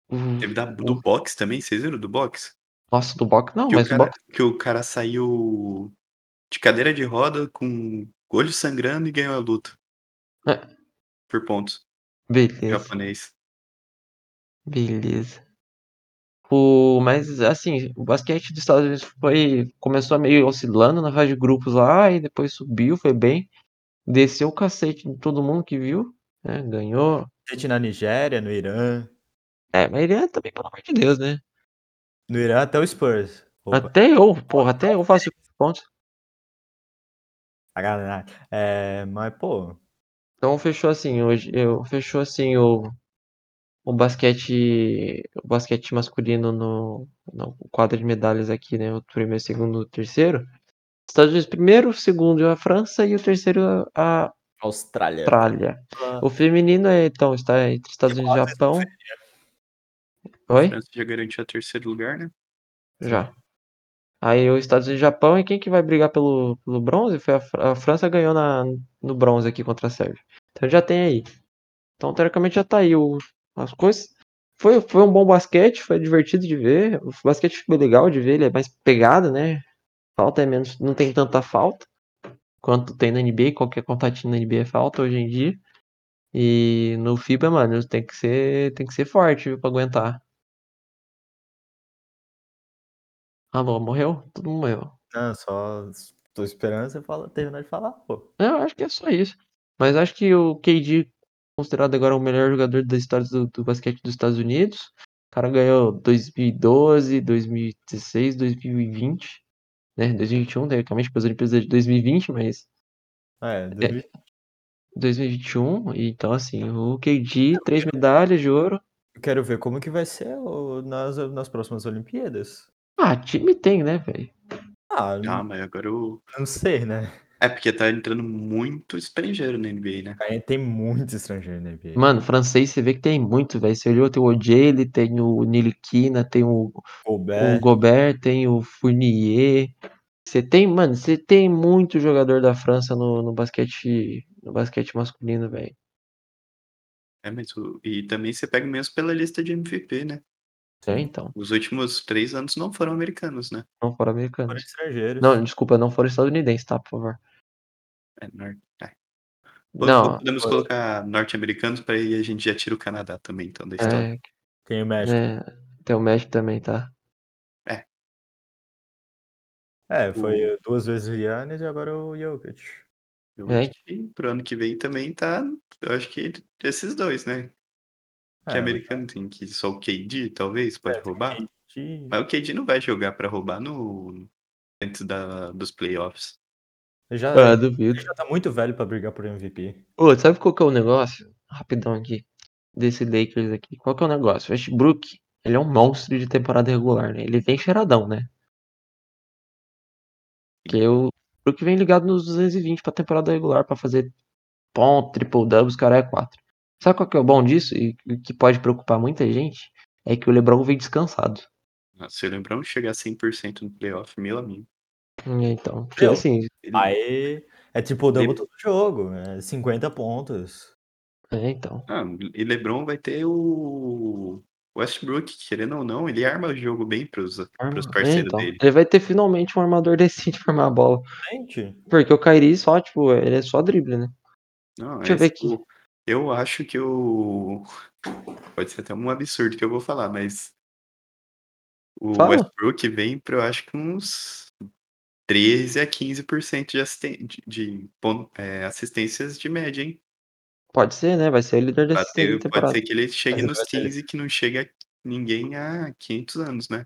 A: o-
C: Teve da, do box também, vocês viram do box?
A: Nossa, do box não,
C: Que,
A: mas
C: o
A: o
C: cara,
A: box.
C: que o cara saiu de cadeira de roda com olho sangrando e ganhou a luta.
A: É.
C: Por pontos.
A: Beleza.
C: Japonês.
A: Beleza. O, mas assim, o basquete dos Estados Unidos foi começou meio oscilando na fase de grupos lá e depois subiu, foi bem, desceu o cacete em todo mundo que viu, né? Ganhou.
B: Gente na Nigéria, no Irã.
A: É, mas ele é também, pelo amor de Deus, né?
B: No Irã até o Spurs. Opa,
A: Até eu, porra, até eu faço pontos.
B: sacanagem. É, mas, pô,
A: Então fechou assim hoje, eu fechou assim o o basquete, o basquete masculino no, no quadro de medalhas aqui, né? O primeiro, segundo, terceiro. Estados Unidos primeiro, o segundo a França e o terceiro a
B: Austrália.
A: Austrália. O feminino é, então está entre Estados Unidos e Japão.
C: A
A: Oi?
C: França já garantiu o terceiro lugar, né?
A: Já. Aí os Estados Unidos e Japão e quem que vai brigar pelo, pelo bronze? Foi a, Fra- a França ganhou na, no bronze aqui contra a Sérvia. Então já tem aí. Então teoricamente já tá aí o, as coisas. Foi, foi um bom basquete, foi divertido de ver. O basquete foi legal de ver, ele é mais pegado, né? Falta é menos, não tem tanta falta quanto tem na NBA, qualquer contatinho na NBA é falta hoje em dia. E no FIBA, mano, tem que ser, tem que ser forte viu, pra aguentar. Alô, morreu? Todo mundo morreu.
B: Não, só tô esperando você falar, terminar de falar, pô.
A: Eu acho que é só isso. Mas acho que o KD, considerado agora o melhor jogador da história do, do basquete dos Estados Unidos. O cara ganhou 2012, 2016, 2020, né? 2021, teoricamente, para as Olimpíadas de 2020, mas
B: É, 2000
A: 2021. e Então, assim, o KD, três medalhas de ouro.
B: eu quero ver como que vai ser o- nas, nas próximas Olimpíadas.
A: Ah, time tem, né, velho?
B: Ah,
C: Ah, mas agora o.
B: não sei, né?
C: É porque tá entrando muito estrangeiro na NBA, né?
B: Aí tem muito estrangeiro na NBA.
A: Mano, francês você vê que tem muito, velho. Você olhou, tem o Ojele, tem o Niliquina, tem o o
B: Gobert,
A: Gobert, tem o Fournier. Você tem, mano, você tem muito jogador da França no, no basquete, no basquete masculino, velho.
C: É, mas o... E também você pega mesmo pela lista de MVP, né?
A: É, então,
C: Os últimos três anos não foram americanos, né?
A: não foram
B: foram
A: americanos.
B: estrangeiros.
A: Não, desculpa, não foram estadunidenses, tá, por favor.
C: É, nor... é.
A: Não,
C: Podemos
B: foi-
C: colocar norte-americanos para aí a gente já tira o Canadá também, então, da história.
A: é,
B: Tem o México.
A: é, tem o México também, tá?
B: É, foi duas vezes o Yannis e agora o Jokic.
C: Eu
A: É.
C: acho que pro ano que vem também tá. Eu acho que esses dois, né? Que
B: É,
C: americano tem que só o KD, talvez, pode
B: É,
C: roubar.
B: KD.
C: Mas o KD não vai jogar pra roubar no antes da, dos playoffs.
B: Já,
A: Ah,
B: ele
A: duvido.
B: já tá muito velho pra brigar por MVP.
A: Ô, sabe qual que é o negócio? Rapidão aqui. Desse Lakers aqui. Qual que é o negócio? O Westbrook, ele é um monstro de temporada regular, né? Ele vem cheiradão, né? Porque o Westbrook vem ligado nos 220 pra temporada regular pra fazer ponto, triple double, os caras é 4. Sabe qual que é o bom disso? E o que pode preocupar muita gente? É que o LeBron vem descansado.
C: Se o Lembrão chegar 100% no playoff, meu amigo.
A: Então, porque
B: Meu,
A: assim,
C: ele-
B: Aí é tipo o double
C: Ele-
B: todo jogo. É 50 pontos.
A: é, então.
C: Ah, e LeBron vai ter o Westbrook, querendo ou não, ele arma o jogo bem pros, pros
A: É,
C: parceiros
A: então.
C: dele.
A: Ele vai ter finalmente um armador decente pra armar a bola.
B: Gente,
A: Porque o Kyrie só, tipo, ele é só drible, né?
C: Não,
A: Deixa eu
C: é
A: ver aqui.
C: tipo, Eu acho que o. Pode ser até um absurdo que eu vou falar, mas. O
A: Fala.
C: Westbrook vem para, eu acho que uns 13 a 15% de, assisten de, de pon- é, assistências de média, hein?
A: Pode ser, né? Vai ser o líder da
C: Pode
A: assistência
C: ser,
A: da
C: pode ser que ele chegue
B: Mas
C: nos
B: vai ser-
C: 15 que não chega a ninguém há 500 anos, né?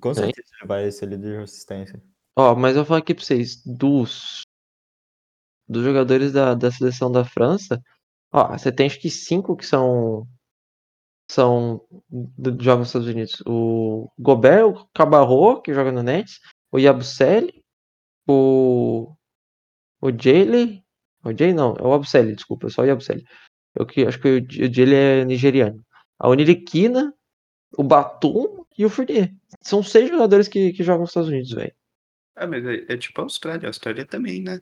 B: com certeza ele vai ser líder de assistência.
A: Ó, mas eu vou falar aqui pra vocês, dos, dos jogadores da, da seleção da França, ó, você tem acho que cinco que são são do, jogam nos Estados Unidos. O Gobert, o Cabarro, que joga no Nets, o Yabusele, o o Jaylee, o Jay não, é o Abusele, desculpa, só o Yabusele. Eu que acho que o, o Jaylee é nigeriano. A Oniriquina, o Batum e o Fournier. São seis jogadores que, que jogam nos Estados Unidos, velho.
C: Ah, mas é, é tipo a Austrália. A Austrália também, né?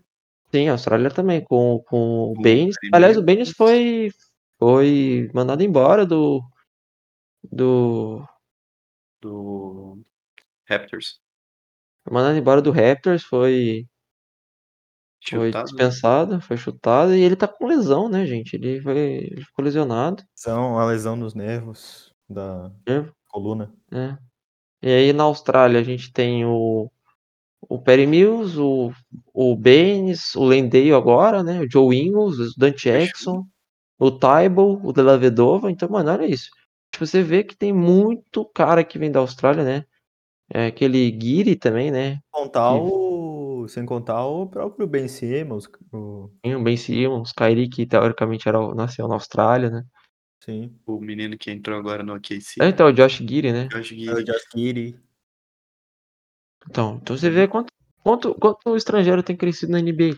A: Sim, a Austrália também, com, com o
C: o
A: Baines. Aliás, o
C: Baines.
A: Foi, foi mandado embora do. do.
C: Do Raptors.
A: foi mandado embora do Raptors, foi, foi
C: Chutado.
A: dispensado, foi chutado e ele tá com lesão, né, gente? Ele, foi, ele ficou lesionado.
B: São a lesão nos nervos. da
A: Nervo,
B: coluna.
A: né? E aí na Austrália a gente tem o, o Perry Mills, o, o Baines, o Lendale agora, né? O Joe Ingles, o Dante Jackson, o Tybal, o De La Vedova. Então, mano, olha isso. Tipo, você vê que tem muito cara que vem da Austrália, né? É aquele Guiri também, né?
B: Contar
A: Que-
B: o... Sem contar o próprio Ben Simmons. O...
A: Tem o Ben Simmons, Kyrie, que teoricamente era, nasceu na Austrália, né?
B: Sim.
C: O menino que entrou agora no OKC.
A: É, então, o Josh Guiri, né?
C: Josh
B: É o
C: Giddey.
B: Josh Giddey.
A: Então, então você vê quanto, quanto, quanto o estrangeiro tem crescido na NBA.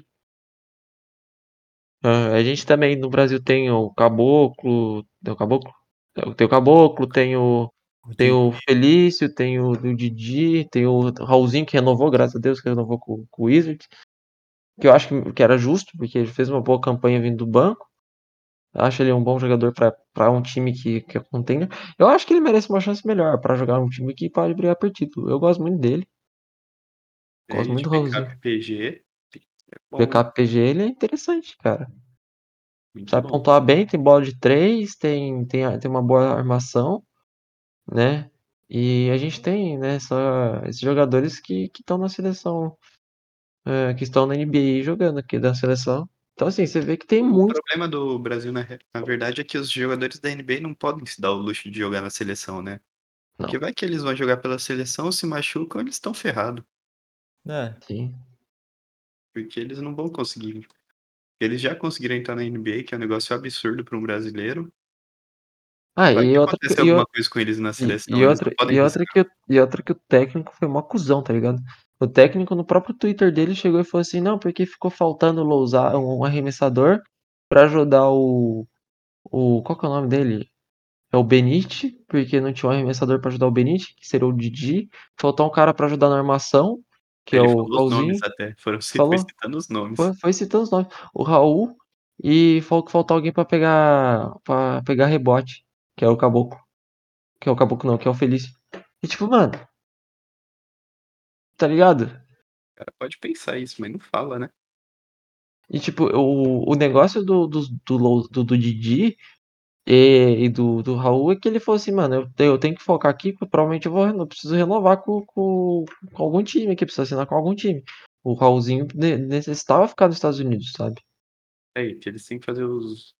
A: Ah, a gente também no Brasil tem o Caboclo, tem o Caboclo? É, Tem o Caboclo, tem o, tem o Felício, tem o, o Didi, tem o Raulzinho que renovou, graças a Deus que renovou com, com o Wizards. Que eu acho que, que era justo, porque ele fez uma boa campanha vindo do banco. Eu acho ele um bom jogador para um time que, que é contender. Eu acho que ele merece uma chance melhor para jogar um time que pode brigar por título. Eu gosto muito dele. Gosto muito do Raulzinho.
C: PG. É
A: PG ele é interessante, cara.
C: muito
A: Sabe
C: bom.
A: pontuar bem, tem bola de três, tem, tem, tem uma boa armação, né? E a gente tem, né, só esses jogadores que estão na seleção, é, que estão na NBA jogando aqui da seleção. Então, assim, você vê que tem
C: O
A: muito.
C: problema do Brasil, na, re- na verdade, é que os jogadores da NBA não podem se dar o luxo de jogar na seleção, né?
A: Não.
C: Porque vai que eles vão jogar pela seleção, se machucam, eles estão ferrados.
B: É.
A: Sim.
C: Porque eles não vão conseguir. Eles já conseguiram entrar na NBA, que é um negócio absurdo para um brasileiro.
A: Ah,
C: Vai
A: e
C: que
A: outra,
C: acontece
A: e,
C: alguma coisa com eles na
A: e,
C: seleção,
A: e
C: eles
A: outra,
C: não podem
A: e, outra que, o- e outra que o técnico foi mó cuzão, tá ligado? O técnico no próprio Twitter dele chegou e falou assim, não, porque ficou faltando lousar um arremessador pra ajudar o, o. Qual que é o nome dele? É o Benite, porque não tinha um arremessador pra ajudar o Benite, que seria o Didi. Faltou um cara pra ajudar na armação, que
C: Ele
A: é o
C: falou os
A: Raulzinho.
C: nomes até. Foram ci-
A: Falou.
C: foi citando os nomes.
A: Foi, foi citando os nomes. O Raul e falou que faltou alguém pra pegar para pegar rebote, que é o Caboclo. Que é o Caboclo não, que é o Felício. E tipo, mano, tá ligado?
C: O cara pode pensar isso, mas não fala, né?
A: E tipo, o, o negócio do, do, do, do, do Didi e, e do, do Raul é que ele falou assim, mano, eu, tenho- eu tenho que focar aqui, porque provavelmente eu vou eu preciso renovar com, com, com algum time aqui, preciso assinar com algum time. O Raulzinho ne- necessitava ficar nos Estados Unidos, sabe?
C: É, que eles têm que fazer os,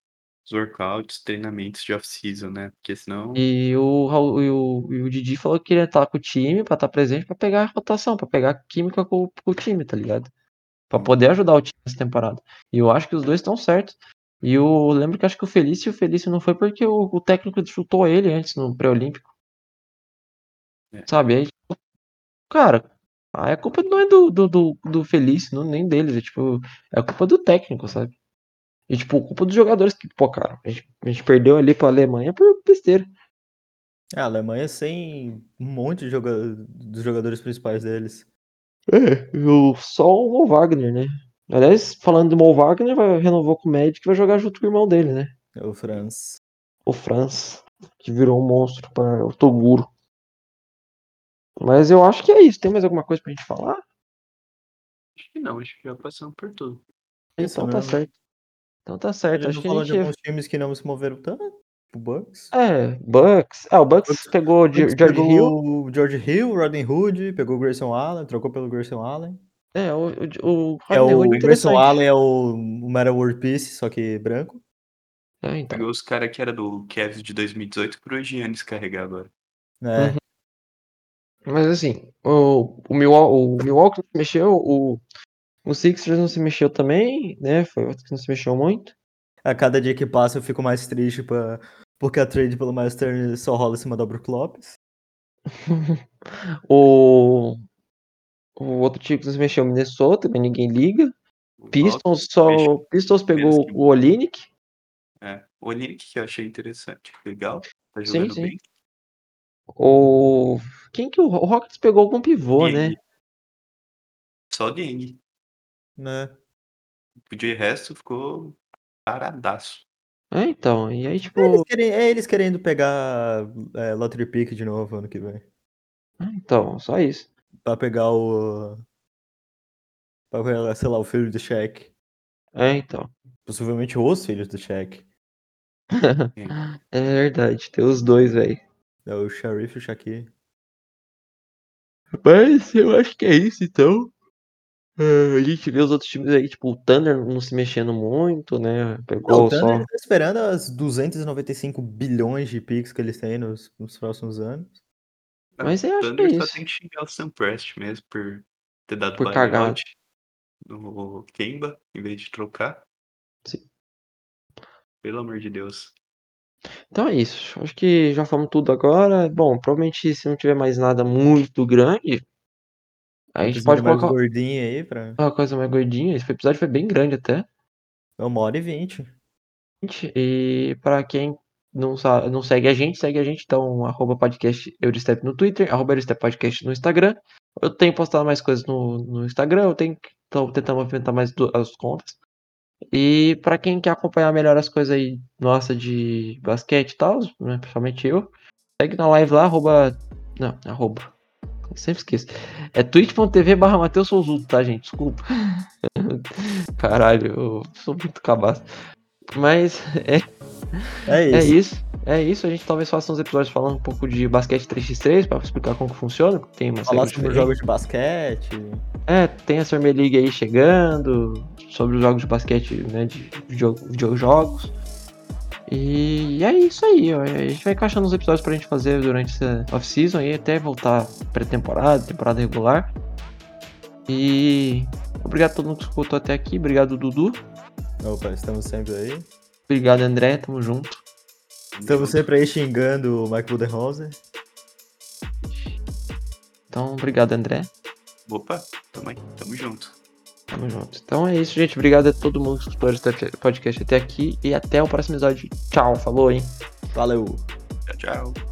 C: os workouts, treinamentos de off-season, né? Porque senão.
A: E o, Raul, e o, e o Didi falou que queria estar com o time, pra estar presente, pra pegar a rotação, pra pegar a química com, com o time, tá ligado? Pra
C: Hum.
A: poder ajudar o time nessa temporada. E eu acho que os dois estão certos. E eu lembro que acho que o Felício o Felício não foi porque o, o técnico chutou ele antes no pré-olímpico.
C: É.
A: Sabe? Aí, tipo, cara, aí a culpa não é do, do, do, do Felício, não, nem deles. É tipo, é a culpa do técnico, sabe? E tipo, culpa dos jogadores que, pô, cara, a gente, a gente perdeu ali pra Alemanha por besteira.
B: É, a Alemanha sem um monte de joga... dos jogadores principais deles.
A: É, eu, só o Mo Wagner, né? Aliás, falando do Mo Wagner, vai, renovou com o Magic e vai jogar junto com o irmão dele, né?
B: É o Franz.
A: O Franz, que virou um monstro para o Toguro. Mas eu acho que é isso. Tem mais alguma coisa pra gente falar?
C: Acho que não, acho que já passamos por tudo.
B: Isso
A: então tá certo. Então tá certo.
B: gente
A: Acho
B: não
A: que a
B: falou de
A: gente.
B: alguns times que não se moveram tanto. O Bucks.
A: É, Bucks. Ah, o Bucks
B: Bucks-
A: pegou o George Hill.
B: pegou o George Hill, Rodney Hood, pegou o Grayson Allen, trocou pelo Grayson Allen.
A: É, o, o, o
B: É
A: Rodney
B: o
A: é
B: Grayson. Allen é o, o Meta World Peace, só que branco.
A: É, então.
C: Pegou os caras que era do Cavs de 2018 pro Giannis carregar agora.
B: É,
A: Uhum. Mas assim, o, o, Milwaukee, o Milwaukee mexeu, o, o Sixers não se mexeu também, né? Foi outro que não se mexeu muito.
B: A cada dia que passa eu fico mais triste pra... porque a trade pelo Miles Turner só rola em cima do Brook Lopes.
A: O, o outro time que não se mexeu, o Minnesota, mas ninguém liga. Pistons só. Pistons pegou o Olinick.
C: É, o Olinick que eu achei interessante. Legal. Tá
A: Sim,
C: jogando
A: sim.
C: bem.
A: O. Quem que o, o Rockets pegou algum pivô, né?
C: Só o Dieng.
B: Né?
C: De resto ficou paradaço.
A: É, então. E aí, tipo.
B: Eles querem, é eles querendo pegar é, Lottery Pick de novo ano que vem.
A: é, Então, só isso.
B: Pra pegar o. Pra pegar, sei lá, o filho do Shaq.
A: É, então.
B: Possivelmente os filhos do Shaq.
A: É verdade, tem os dois, velho.
B: É o Sharif e o Shaqiri.
A: Mas eu acho que é isso, então. É, a gente vê os outros times aí, tipo, o Thunder não se mexendo muito, né?
B: Não,
A: Pegou
B: o
A: só.
B: Thunder tá esperando as 295 bilhões de picks que eles têm nos, nos próximos anos.
A: Mas eu acho que é
C: Thunder só
A: isso.
C: tem que xingar o Sam Prest mesmo por ter dado
A: Por cagar.
C: buyout no Kemba em vez de trocar.
A: Sim.
C: Pelo amor de Deus.
A: Então é isso. Acho que já falamos tudo agora. Bom, provavelmente se não tiver mais nada muito grande, a gente pode
B: mais
A: colocar
B: gordinho aí pra.
A: uma coisa mais gordinha. Esse episódio foi bem grande até.
B: Uma hora e vinte.
A: E para quem não, sabe, não segue a gente, segue a gente, então, arroba podcast no Twitter, arroba Eurostep Podcast no Instagram. Eu tenho postado mais coisas no, no Instagram, eu tenho tô tentando movimentar mais as contas. E para quem quer acompanhar melhor as coisas aí, nossa, de basquete e tal, né, principalmente eu, segue na live lá, arroba. Não, arroba. Eu sempre esqueço. É twitch.tv barra Matheus Souzuto, tá, gente? Desculpa. Caralho, eu sou muito cabaço. Mas é
B: É isso.
A: é isso. É isso, a gente talvez faça uns episódios falando um pouco de basquete 3x3 pra explicar como que funciona, tem uma
B: Falar sobre
A: diferente.
B: jogos de basquete.
A: É, tem a Summer League aí chegando, sobre os jogos de basquete, né, de video- videojogos. E é isso aí, ó. A gente vai encaixando os episódios pra gente fazer durante essa off-season aí, até voltar pré-temporada, temporada regular. E obrigado a todo mundo que escutou até aqui, obrigado Dudu,
B: Opa, estamos sempre aí.
A: obrigado André, tamo junto.
B: Estamos sempre aí xingando o Mike Budenholzer.
A: Então, obrigado André.
C: Opa, tamo aí, tamo junto.
A: Tamo junto. Então é isso, gente. Obrigado a todo mundo que escutou esse podcast até aqui. E até o próximo episódio. Tchau, falou, hein?
B: Valeu!
C: Tchau, tchau.